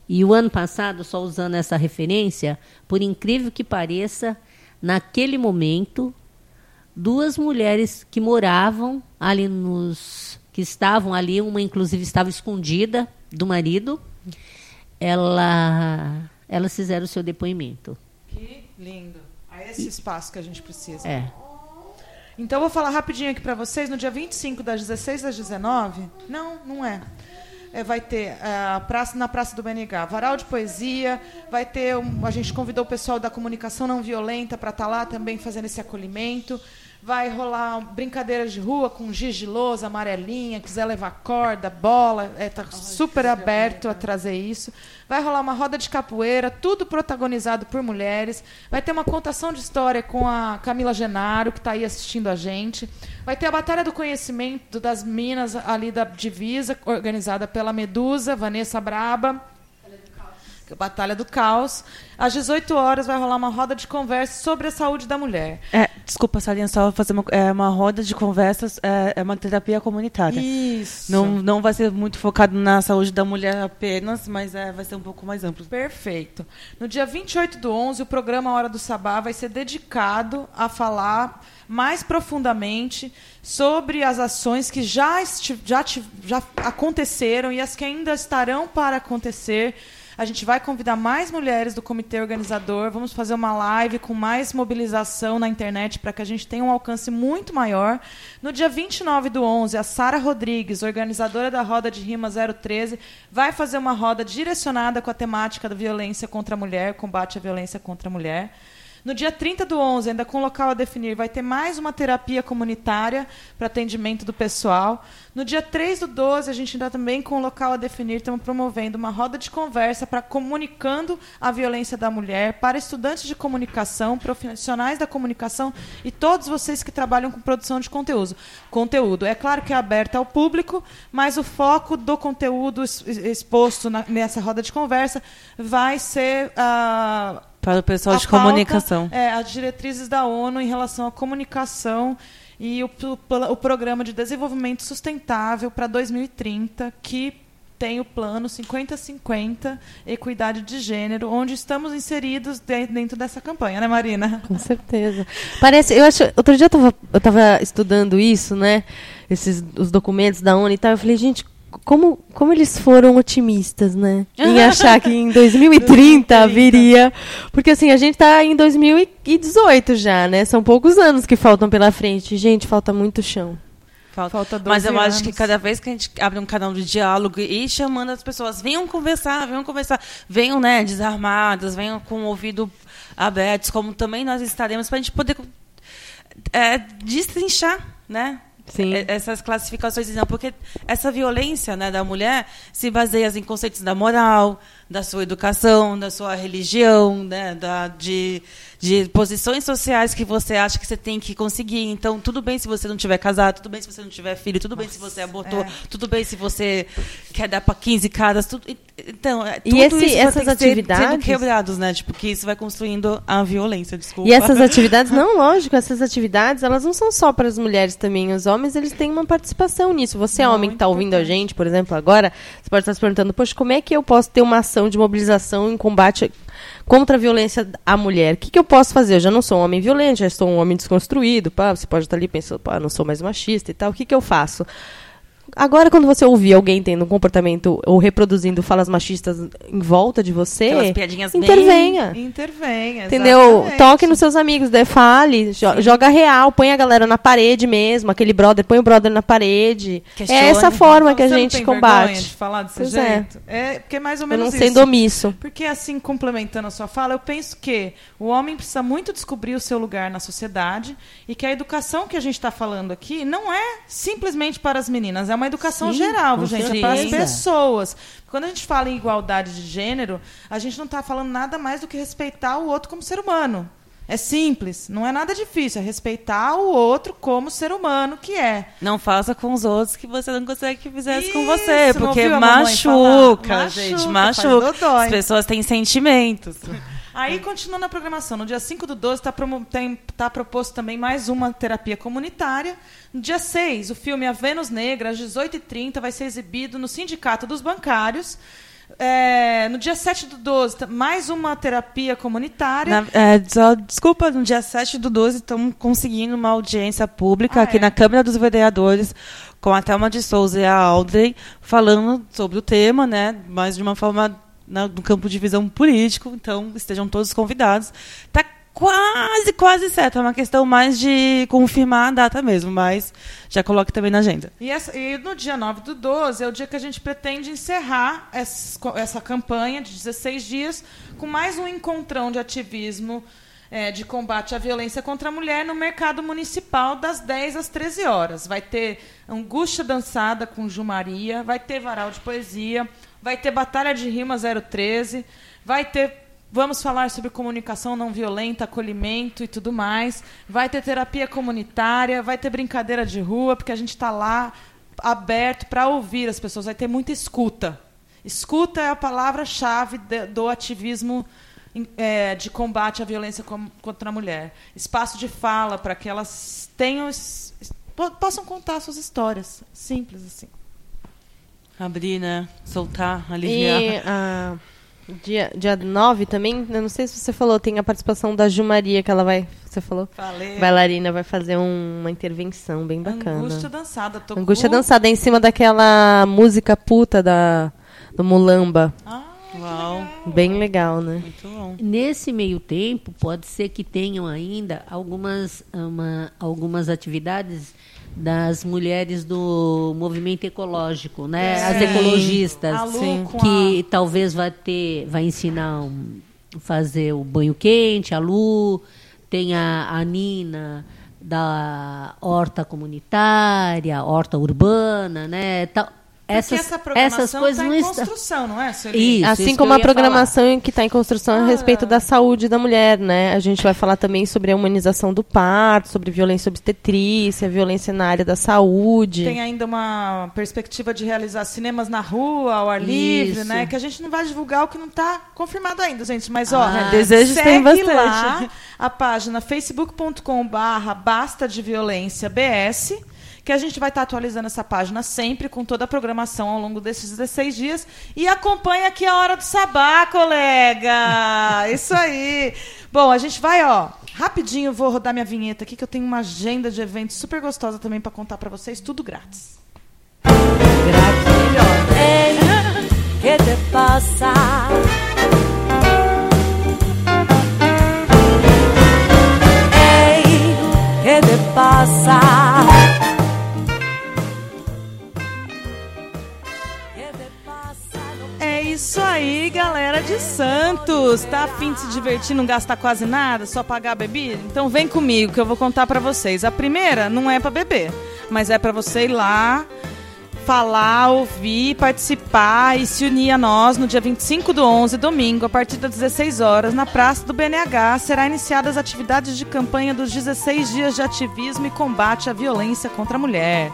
E o ano passado, só usando essa referência, por incrível que pareça, naquele momento, duas mulheres que moravam ali nos que estavam ali, uma inclusive estava escondida do marido, ela elas fizeram o seu depoimento. Que lindo. É esse espaço que a gente precisa. É. Então eu vou falar rapidinho aqui para vocês. No dia 25, das 16 às 19. Não, não é. É, vai ter a praça, na Praça do BNH, varal de poesia. Vai ter. Um, a gente convidou o pessoal da comunicação não violenta para estar lá também fazendo esse acolhimento. Vai rolar brincadeiras de rua com giz de lousa, amarelinha, quiser levar corda, bola, é, tá super aberto a trazer isso. Vai rolar uma roda de capoeira, tudo protagonizado por mulheres. Vai ter uma contação de história com a Camila Genaro, que está aí assistindo a gente. Vai ter a Batalha do Conhecimento das Minas ali da Divisa, organizada pela Medusa, Vanessa Braba. Batalha do Caos. Às 18 horas vai rolar uma roda de conversa sobre a saúde da mulher. É, desculpa, Salinha, só fazer uma, é, uma roda de conversas, é, é uma terapia comunitária. Isso. Não, não vai ser muito focado na saúde da mulher apenas, mas é, vai ser um pouco mais amplo. Perfeito. No dia 28 do 11, o programa Hora do Sabá vai ser dedicado a falar mais profundamente sobre as ações que já, já, já aconteceram e as que ainda estarão para acontecer. A gente vai convidar mais mulheres do comitê organizador. Vamos fazer uma live com mais mobilização na internet para que a gente tenha um alcance muito maior. No dia 29 do 11, a Sara Rodrigues, organizadora da Roda de Rima 013, vai fazer uma roda direcionada com a temática da violência contra a mulher, combate à violência contra a mulher. No dia 30 do 11, ainda com local a definir, vai ter mais uma terapia comunitária para atendimento do pessoal. No dia 3 do 12, a gente ainda também com local a definir, estamos promovendo uma roda de conversa para comunicando a violência da mulher para estudantes de comunicação, profissionais da comunicação e todos vocês que trabalham com produção de conteúdo. Conteúdo. É claro que é aberto ao público, mas o foco do conteúdo exposto na- nessa roda de conversa vai ser ah, Para o pessoal de pauta, comunicação. É, as diretrizes da ONU em relação à comunicação e o, o, o programa de desenvolvimento sustentável para 2030, que tem o plano 50-50, equidade de gênero, onde estamos inseridos de- dentro dessa campanha, né, Marina? Com certeza. Parece, eu acho, outro dia eu tava, eu tava estudando isso, né? Esses os documentos da ONU e tal, eu falei, gente, como, como eles foram otimistas, né? Em achar que em 2030 viria. Porque assim, a gente tá em 2018 já, né? São poucos anos que faltam pela frente. Gente, falta muito chão. Falta 12 Mas eu acho que anos. cada vez que a gente abre um canal de diálogo e chamando as pessoas, venham conversar, venham conversar, venham, né, desarmadas, venham com o ouvido abertos, como também nós estaremos, para a gente poder é, destrinchar, né? Sim. e- Essas classificações, não, porque essa violência né, da mulher se baseia em conceitos da moral, da sua educação, da sua religião, né, da, de, de posições sociais que você acha que você tem que conseguir. Então, tudo bem se você não tiver casado, tudo bem se você não tiver filho, tudo bem se você abortou, é. tudo bem se você quer dar para 15 caras. Tudo, então, é, E esse- isso essas ser- sendo atividades- quebrados, né? Tipo, que isso vai construindo a violência, desculpa. E essas atividades, não, lógico, essas atividades, elas não são só para as mulheres também. Os homens, eles têm uma participação nisso. Você, é homem que está ouvindo a gente, por exemplo, agora, você pode estar se perguntando, poxa, como é que eu posso ter uma ação de mobilização em combate contra a violência à mulher? O que, que eu posso fazer? Eu já não sou um homem violento, já sou um homem desconstruído. Pá, você pode estar ali pensando, pá, não sou mais machista e tal. O que, que eu faço? Agora, quando você ouvir alguém tendo um comportamento ou reproduzindo falas machistas em volta de você, Aquelas piadinhas bem- intervenha. Intervenha. Entendeu? exatamente. Toque nos seus amigos, daí fale, jo- joga real, põe a galera na parede mesmo, aquele brother, põe o brother na parede. Questione. É essa forma que a Você não gente tem combate. vergonha de falar desse Pois é. jeito? É. porque é mais ou Eu menos não isso. sendo omisso. Porque, assim, complementando a sua fala, eu penso que o homem precisa muito descobrir o seu lugar na sociedade e que a educação que a gente está falando aqui não é simplesmente para as meninas, é uma educação Sim, geral, com gente, é para as pessoas. Quando a gente fala em igualdade de gênero, a gente não está falando nada mais do que respeitar o outro como ser humano. É simples, não é nada difícil, é respeitar o outro como ser humano que é. Não faça com os outros que você não consegue que fizesse com Isso, você. não Porque machuca, falar? gente. Machuca, Machuca. As pessoas têm sentimentos. Aí, continuando a programação, no dia 5 do 12 está tá proposto também mais uma terapia comunitária. No dia 6, o filme A Vênus Negra, às 18h30, vai ser exibido no Sindicato dos Bancários. É, no dia 7 do 12, tá- mais uma terapia comunitária. Na- é, só, desculpa, no dia 7 do 12 estamos conseguindo uma audiência pública Ah, aqui é? na Câmara dos Vereadores com a Thelma de Souza e a Audrey falando sobre o tema, né? Mas de uma forma na- no campo de visão político. Então, estejam todos convidados. Está quase, quase certo. É uma questão mais de confirmar a data mesmo, mas já coloque também na agenda. E, essa- e no dia 9 do 12 é o dia que a gente pretende encerrar essa, essa campanha de 16 dias com mais um encontrão de ativismo é, de combate à violência contra a mulher no mercado municipal das 10 às 13 horas. Vai ter angústia dançada com Ju Maria, vai ter varal de poesia, vai ter batalha de rima 013, vai ter Vamos falar sobre comunicação não violenta, acolhimento e tudo mais. Vai ter terapia comunitária, vai ter brincadeira de rua, porque a gente está lá aberto para ouvir as pessoas. Vai ter muita escuta. Escuta é a palavra-chave do ativismo é, de combate à violência contra a mulher. Espaço de fala para que elas tenham possam contar suas histórias. Simples assim. Abrir, né? Soltar, aliviar. E, uh, dia, dia 9 também, eu não sei se você falou, tem a participação da Ju Maria, que ela vai. Você falou? Falei. Bailarina vai fazer um, uma intervenção bem bacana. Angústia dançada. Tocou... Angústia dançada, é em cima daquela música puta da, do Mulamba. Ah, Uau. Bem legal, né? Muito bom. Nesse meio tempo, pode ser que tenham ainda algumas, uma, algumas atividades das mulheres do movimento ecológico, né? As ecologistas, que talvez vai ter, vai ensinar um, fazer o banho quente, a Lu, tem a, a Nina da horta comunitária, horta urbana, né? Tal, essas, essa programação essas coisas tá não estão. construção, não é, Sueli? Isso, assim isso como a ia falar. programação que está em construção a respeito da saúde da mulher, né? A gente vai falar também sobre a humanização do parto, sobre violência obstetrícia, violência na área da saúde. Tem ainda uma perspectiva de realizar cinemas na rua, ao ar livre, Isso. né? Que a gente não vai divulgar o que não está confirmado ainda, gente. Mas, ó, Ah, desejos segue tem bastante. lá a página facebook.com barra basta de violência BS, que a gente vai estar atualizando essa página sempre, com toda a programação ao longo desses 16 dias. E acompanha aqui a Hora do Sabá, colega! Isso aí! Bom, a gente vai, ó, rapidinho, vou rodar minha vinheta aqui, que eu tenho uma agenda de eventos super gostosa também para contar para vocês, tudo grátis. ¿Qué te pasa? Ey, ¿qué te pasa? Isso aí, galera de Santos. Tá afim de se divertir, não gastar quase nada, só pagar a bebida? Então vem comigo que eu vou contar pra vocês. A primeira não é pra beber, mas é pra você ir lá falar, ouvir, participar e se unir a nós no dia 25 do 11, domingo, a partir das 16 horas, na Praça do BNH, será iniciadas as atividades de campanha dos 16 dias de ativismo e combate à violência contra a mulher.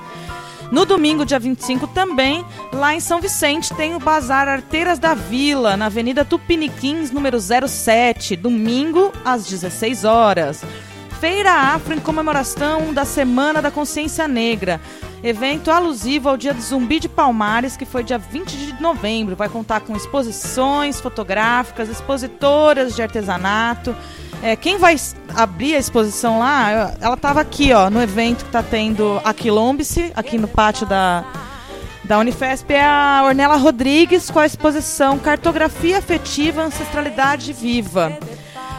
No domingo, dia 25, também, lá em São Vicente, tem o Bazar Arteiras da Vila, na Avenida Tupiniquins, número 07, domingo, às 16 horas. Feira Afro em comemoração da Semana da Consciência Negra. Evento alusivo ao Dia do Zumbi de Palmares, que foi dia 20 de novembro. Vai contar com exposições fotográficas, expositoras de artesanato. É, quem vai abrir a exposição lá, ela estava aqui, ó, no evento que está tendo a Quilombice, aqui no pátio da, da Unifesp, é a Ornella Rodrigues com a exposição Cartografia Afetiva Ancestralidade Viva.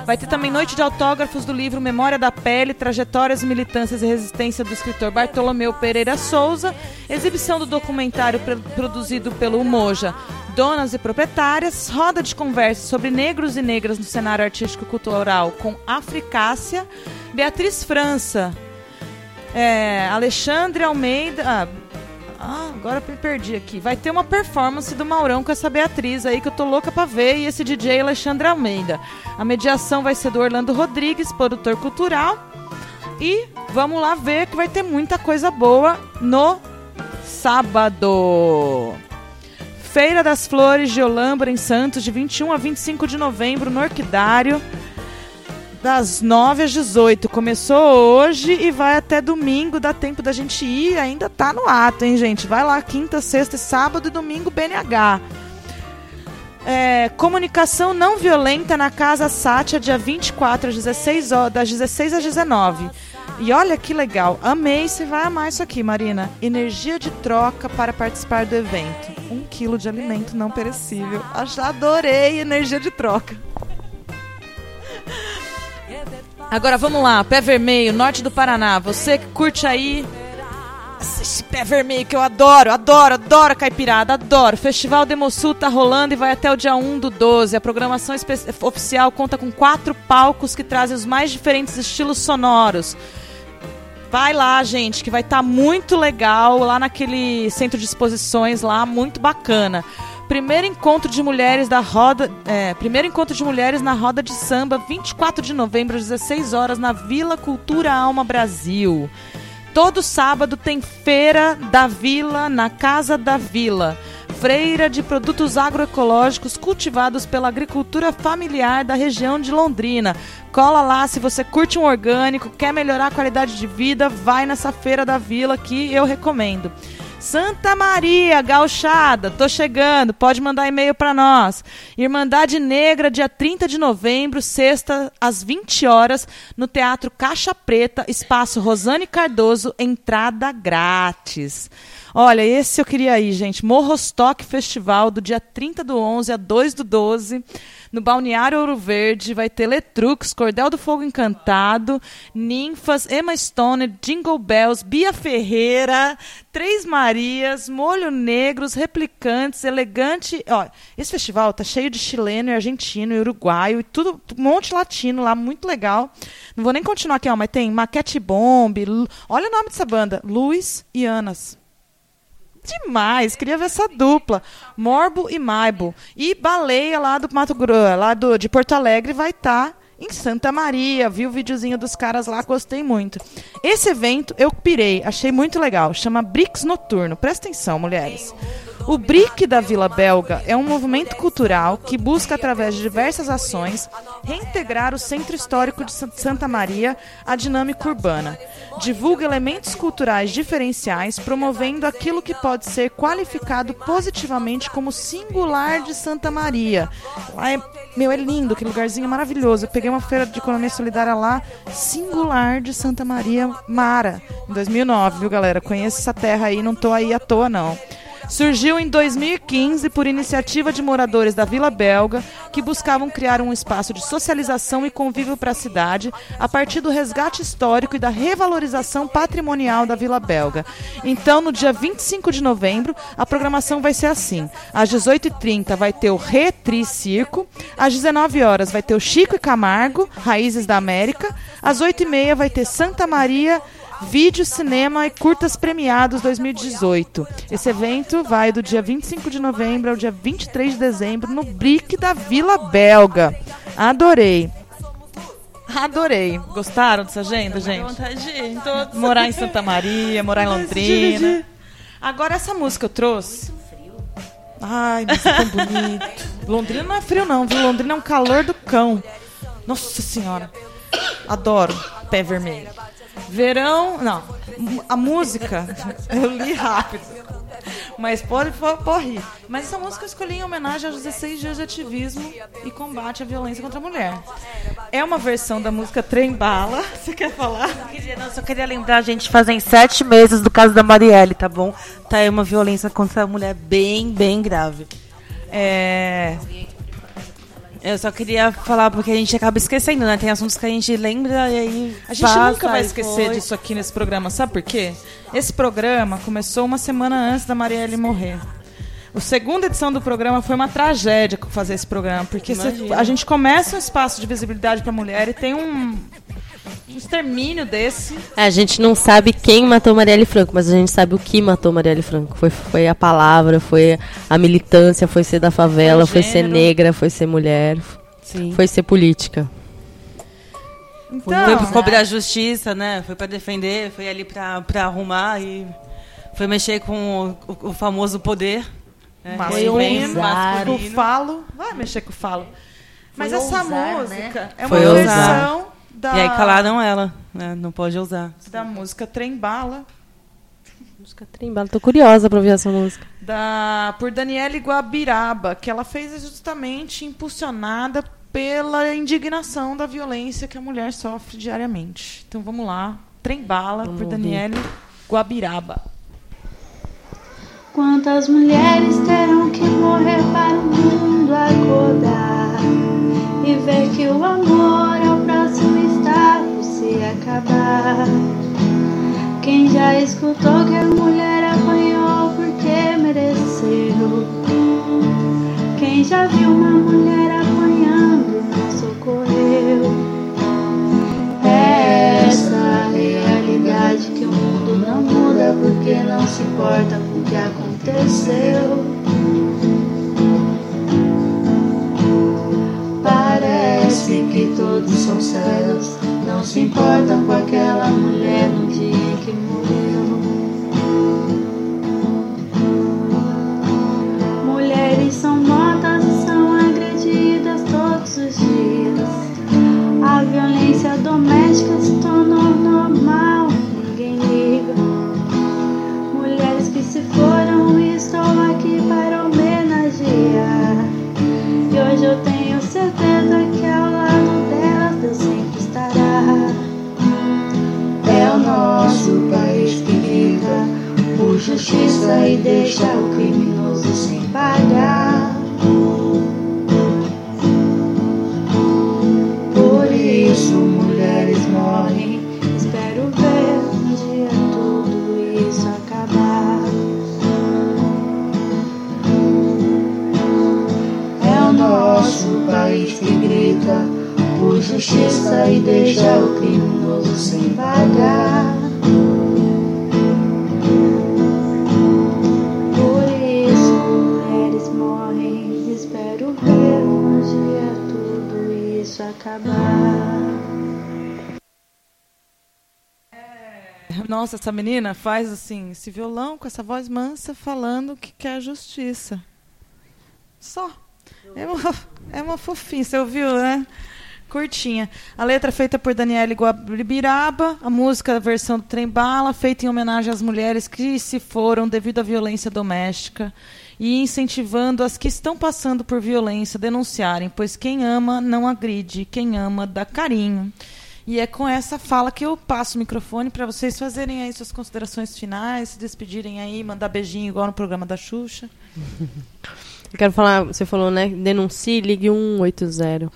Vai ter também noite de autógrafos do livro Memória da Pele, Trajetórias, Militâncias e Resistência do escritor Bartolomeu Pereira Souza, exibição do documentário produzido pelo Umoja, Donas e Proprietárias, roda de conversa sobre negros e negras no cenário artístico-cultural com Africácia, Beatriz França, é, Alexandre Almeida. Ah, ah, agora me perdi aqui. Vai ter uma performance do Maurão com essa Beatriz aí que eu tô louca pra ver e esse DJ Alexandre Almeida. A mediação vai ser do Orlando Rodrigues, produtor cultural. E vamos lá ver que vai ter muita coisa boa no sábado. Feira das Flores de Olambra em Santos, de 21 a 25 de novembro, no Orquidário das 9 às 18. Começou hoje e vai até domingo. Dá tempo da gente ir. Ainda tá no ato, hein, gente? Vai lá quinta, sexta, sábado e domingo BNH. É, comunicação não violenta na Casa Sátia, dia 24 às 16 horas, das 16 às 19. E olha que legal. Amei, você vai amar isso aqui, Marina. Energia de troca para participar do evento. Um quilo de alimento não perecível. Ach- Adorei energia de troca. Agora vamos lá, Pé Vermelho, norte do Paraná. Você que curte aí esse pé vermelho que eu adoro, adoro, adoro caipirada, adoro. Festival Demosul tá rolando e vai até o dia 1 do 12. A programação oficial conta com quatro palcos que trazem os mais diferentes estilos sonoros. Vai lá, gente, que vai estar muito legal lá naquele centro de exposições lá, muito bacana. Primeiro encontro de mulheres da roda, é, primeiro encontro de mulheres na roda de samba, 24 de novembro, às 16 horas, na Vila Cultura Alma Brasil. Todo sábado tem feira da Vila na Casa da Vila. Feira de produtos agroecológicos cultivados pela agricultura familiar da região de Londrina. Cola lá se você curte um orgânico, quer melhorar a qualidade de vida, vai nessa feira da Vila que eu recomendo. Santa Maria, gauchada, tô chegando, pode mandar e-mail para nós. Irmandade Negra, dia 30 de novembro, sexta, às 20 horas, no Teatro Caixa Preta, espaço Rosane Cardoso, entrada grátis. Olha, esse eu queria ir, gente. Morrostock Festival, do dia 30 do 11 a 2 do 12, no Balneário Ouro Verde. Vai ter Letrux, Cordel do Fogo Encantado, Ninfas, Emma Stone, Jingle Bells, Bia Ferreira, Três Marias, Molho Negros, Replicantes, Elegante. Ó, esse festival tá cheio de chileno e argentino e uruguaio e tudo, um monte latino lá, muito legal. Não vou nem continuar aqui, ó, mas tem Maquete Bomb. Olha o nome dessa banda: Luiz e Anas. Demais, queria ver essa dupla. Morbo e Maibo. E Baleia lá do Mato Grosso, lá do, de Porto Alegre, vai estar em Santa Maria. Vi o videozinho dos caras lá, gostei muito. Esse evento eu pirei, achei muito legal. Chama Brix Noturno. Presta atenção, mulheres. O BRIC da Vila Belga é um movimento cultural que busca, através de diversas ações, reintegrar o centro histórico de Sa- Santa Maria à dinâmica urbana. Divulga elementos culturais diferenciais, promovendo aquilo que pode ser qualificado positivamente como singular de Santa Maria. Lá é, meu, é lindo, aquele lugarzinho é maravilhoso. Eu peguei uma feira de economia solidária lá, singular de Santa Maria Mara, em 2009, viu, galera? Conheço essa terra aí, não tô aí à toa, não. Surgiu em 2015 por iniciativa de moradores da Vila Belga que buscavam criar um espaço de socialização e convívio para a cidade a partir do resgate histórico e da revalorização patrimonial da Vila Belga. Então, no dia 25 de novembro, a programação vai ser assim: às 18h30 vai ter o Retri Circo, às 19 horas vai ter o Chico e Camargo, Raízes da América, às 8h30 vai ter Santa Maria. Vídeo, cinema e curtas premiados 2018. Esse evento vai do dia 25 de novembro ao dia 23 de dezembro no Brick da Vila Belga. Adorei. Adorei. Gostaram dessa agenda, gente? vontade de ir em todos. Morar em Santa Maria, morar em Londrina. Agora essa música eu trouxe. Ai, mas é tão bonito. Londrina não é frio não, viu? Londrina é um calor do cão. Nossa senhora. Adoro pé vermelho. Verão, não. A música eu li rápido. Mas pode por rir. Mas essa música eu escolhi em homenagem aos 16 dias de ativismo e combate à violência contra a mulher. É uma versão da música Trem Bala. Você quer falar? Queria, não, só queria lembrar, gente, fazem sete meses do caso da Marielle, tá bom? Tá aí uma violência contra a mulher bem, bem grave. É. Eu só queria falar porque a gente acaba esquecendo, né? Tem assuntos que a gente lembra e aí. A gente passa nunca vai esquecer foi. disso aqui nesse programa, sabe por quê? Esse programa começou uma semana antes da Marielle morrer. A segunda edição do programa foi uma tragédia fazer esse programa, porque Imagino. a gente começa um espaço de visibilidade para a mulher e tem um, um extermínio desse. A gente não sabe quem matou Marielle Franco, mas a gente sabe o que matou Marielle Franco. Foi, foi a palavra, foi a militância, foi ser da favela, Foi foi, ser negra, foi ser mulher, Sim. foi ser política. Então, foi pra cobrar a justiça, né? Foi pra defender, foi ali pra, pra arrumar e foi mexer com o, o- famoso poder. né? masculino, Masculino, masculino, o falo, vai mexer com o falo. Mas Foi essa ousar, música né? é uma Foi ousar. Da E aí calaram ela, né? Não pode usar. da música Trem Bala. Música Trembala. Tô curiosa pra ouvir essa música. da por Daniele Guabiraba, que ela fez justamente impulsionada pela indignação da violência que a mulher sofre diariamente. Então vamos lá, Trem Bala por. Daniele Guabiraba. Quantas mulheres terão que morrer para o mundo acordar e ver que o amor o próximo estágio se acabar? Quem já escutou que a mulher apanhou porque mereceu? Quem já viu uma mulher apanhando não socorreu? É essa a realidade que o mundo não muda porque não se importa com o que aconteceu. Parece que todos são cegos, não se importam com aquela mulher no dia que morreu. Mulheres são mortas e são agredidas todos os dias. A violência doméstica justiça e deixa o criminoso sem pagar. Por isso mulheres morrem. Espero ver um dia tudo isso acabar. É o nosso país que grita por justiça e deixa o criminoso sem pagar. Acabar. Nossa, essa menina faz assim, esse violão com essa voz mansa falando que quer justiça. Só. É uma, é uma fofinha, você ouviu, né? Curtinha. A letra é feita por Daniele Guabiraba, a música, a versão do Trem Bala, feita em homenagem às mulheres que se foram devido à violência doméstica e incentivando as que estão passando por violência a denunciarem, pois quem ama não agride, quem ama dá carinho. E é com essa fala que eu passo o microfone para vocês fazerem aí suas considerações finais, se despedirem aí, mandar beijinho igual no programa da Xuxa. Eu quero falar, você falou, né? Denuncie, ligue 180.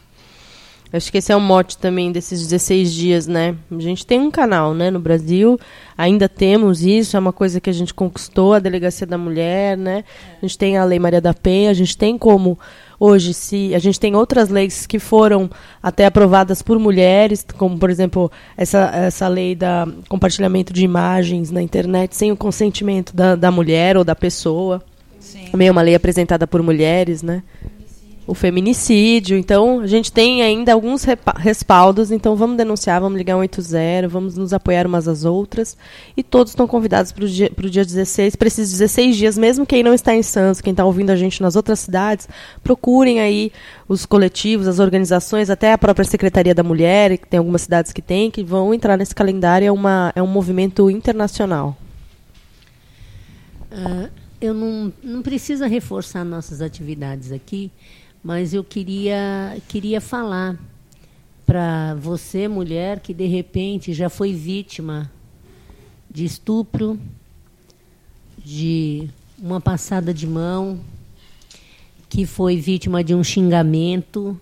Acho que esse é o mote também desses 16 dias, né? A gente tem um canal, né, no Brasil, ainda temos isso, é uma coisa que a gente conquistou, a Delegacia da Mulher, né? A gente tem a Lei Maria da Penha, a gente tem como hoje se a gente tem outras leis que foram até aprovadas por mulheres, como por exemplo, essa essa lei da compartilhamento de imagens na internet sem o consentimento da, da mulher ou da pessoa. Sim. Também é uma lei apresentada por mulheres, né? O feminicídio. Então, a gente tem ainda alguns respaldos. Então, vamos denunciar, vamos ligar 180, vamos nos apoiar umas às outras. E todos estão convidados para o dia, dia 16, para esses 16 dias, mesmo quem não está em Santos, quem está ouvindo a gente nas outras cidades, procurem aí os coletivos, as organizações, até a própria Secretaria da Mulher, que tem algumas cidades que tem, que vão entrar nesse calendário. É, uma, é um movimento internacional. Ah, eu não, não precisa reforçar nossas atividades aqui, mas eu queria, queria falar para você, mulher, que de repente já foi vítima de estupro, de uma passada de mão, que foi vítima de um xingamento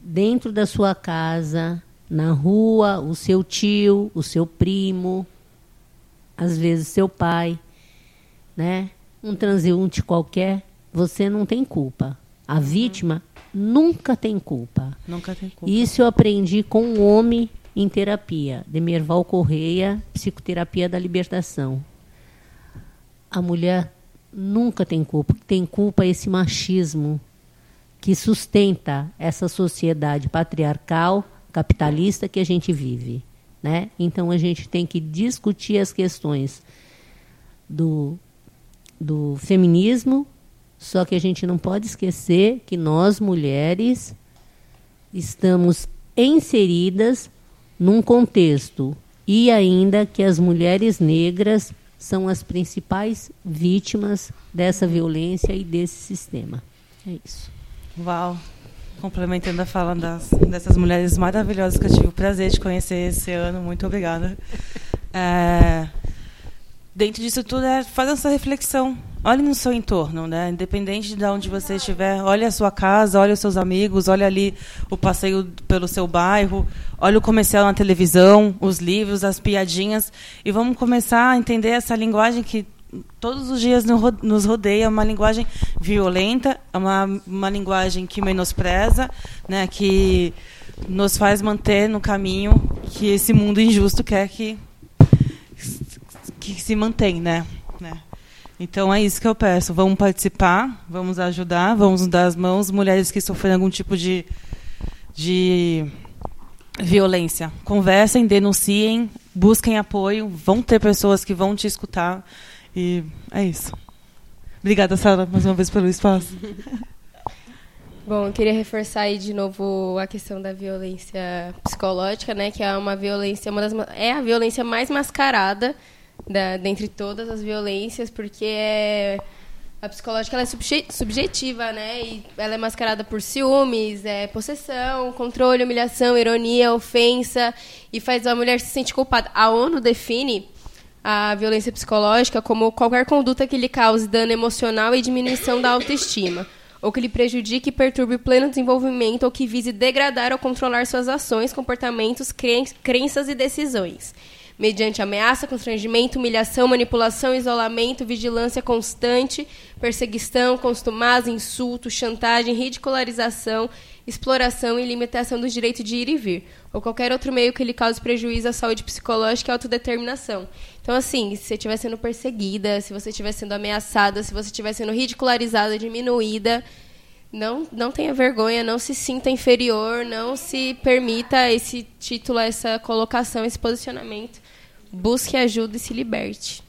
dentro da sua casa, na rua, o seu tio, o seu primo, às vezes seu pai, né? Um transeunte qualquer, você não tem culpa. A vítima nunca tem culpa. Nunca tem culpa. Isso eu aprendi com um homem em terapia, Demerval Correia, psicoterapia da libertação. A mulher nunca tem culpa. Tem culpa esse machismo que sustenta essa sociedade patriarcal, capitalista que a gente vive, né? Então a gente tem que discutir as questões do do feminismo, só que a gente não pode esquecer que nós mulheres estamos inseridas num contexto e ainda que as mulheres negras são as principais vítimas dessa violência e desse sistema. É isso. Uau. Complementando a fala das, dessas mulheres maravilhosas que eu tive o prazer de conhecer esse ano. Muito obrigada. É, dentro disso tudo é fazer essa reflexão. Olhe no seu entorno, né? Independente de onde você estiver, olhe a sua casa, olhe os seus amigos, olhe ali o passeio pelo seu bairro, olhe o comercial na televisão, os livros, as piadinhas e vamos começar a entender essa linguagem que todos os dias nos rodeia, uma linguagem violenta, uma, uma linguagem que menospreza, né? Que nos faz manter no caminho que esse mundo injusto quer que que se mantém, né? né? Então é isso que eu peço. Vamos participar, vamos ajudar, vamos dar as mãos, mulheres que sofrem algum tipo de, de violência. Conversem, denunciem, busquem apoio, vão ter pessoas que vão te escutar. E é isso. Obrigada, Sara, mais uma vez pelo espaço. Bom, eu queria reforçar aí de novo a questão da violência psicológica, né, que é uma violência, uma das, é a violência mais mascarada da, dentre todas as violências, porque é, a psicológica é subjetiva, né? E ela é mascarada por ciúmes, é, possessão, controle, humilhação, ironia, ofensa, e faz a mulher se sentir culpada. A ONU define a violência psicológica como qualquer conduta que lhe cause dano emocional e diminuição da autoestima, ou que lhe prejudique e perturbe o pleno desenvolvimento ou que vise degradar ou controlar suas ações, comportamentos, crenças e decisões mediante ameaça, constrangimento, humilhação, manipulação, isolamento, vigilância constante, perseguição, constumaz, insulto, chantagem, ridicularização, exploração e limitação do direito de ir e vir, ou qualquer outro meio que lhe cause prejuízo à saúde psicológica e à autodeterminação. Então, assim, se você estiver sendo perseguida, se você estiver sendo ameaçada, se você estiver sendo ridicularizada, diminuída, não, não tenha vergonha, não se sinta inferior, não se permita esse título, essa colocação, esse posicionamento. Busque ajuda e se liberte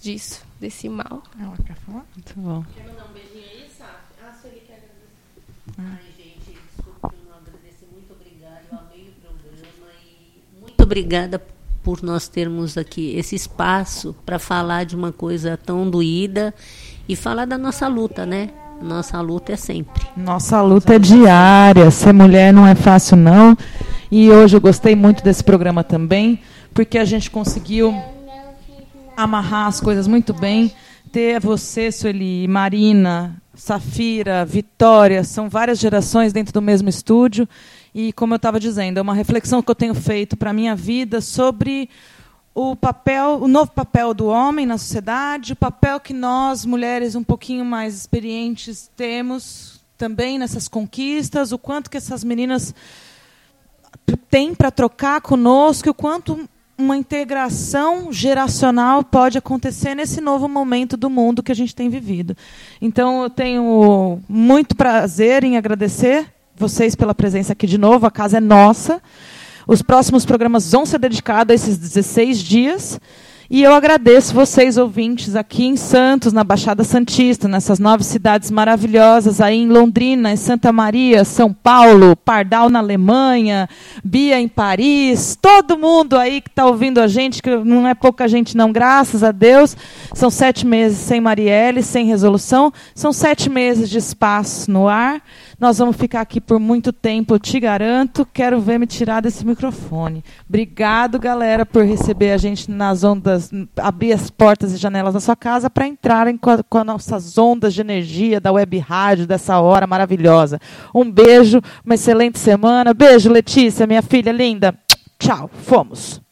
disso, desse mal. Ela quer falar? Muito bom. Quer mandar um beijinho aí, Sá? Ah, Sueli quer agradecer. Ai, gente, desculpa eu não agradecer. Muito obrigada. Eu amei o programa e muito obrigada por nós termos aqui esse espaço para falar de uma coisa tão doída e falar da nossa luta, né? Nossa luta é sempre. Nossa luta é diária. Ser mulher não é fácil, não. E hoje eu gostei muito desse programa também porque a gente conseguiu amarrar as coisas muito bem. Ter você, Sueli, Marina, Safira, Vitória, são várias gerações dentro do mesmo estúdio. E, como eu estava dizendo, é uma reflexão que eu tenho feito para a minha vida sobre o papel, o novo papel do homem na sociedade, o papel que nós, mulheres um pouquinho mais experientes, temos também nessas conquistas, o quanto que essas meninas têm para trocar conosco, o quanto uma integração geracional pode acontecer nesse novo momento do mundo que a gente tem vivido. Então, eu tenho muito prazer em agradecer vocês pela presença aqui de novo. A casa é nossa. Os próximos programas vão ser dedicados a esses 16 dias. E eu agradeço vocês, ouvintes, aqui em Santos, na Baixada Santista, nessas nove cidades maravilhosas, aí em Londrina, em Santa Maria, São Paulo, Pardal na Alemanha, Bia em Paris, todo mundo aí que está ouvindo a gente, que não é pouca gente não, graças a Deus. São sete meses sem Marielle, sem resolução, são sete meses de espaço no ar. Nós vamos ficar aqui por muito tempo, eu te garanto. Quero ver me tirar desse microfone. Obrigado, galera, por receber a gente nas ondas, abrir as portas e janelas da sua casa para entrarem com, a, com as nossas ondas de energia da web rádio, dessa hora maravilhosa. Um beijo, uma excelente semana. Beijo, Letícia, minha filha linda. Tchau, fomos.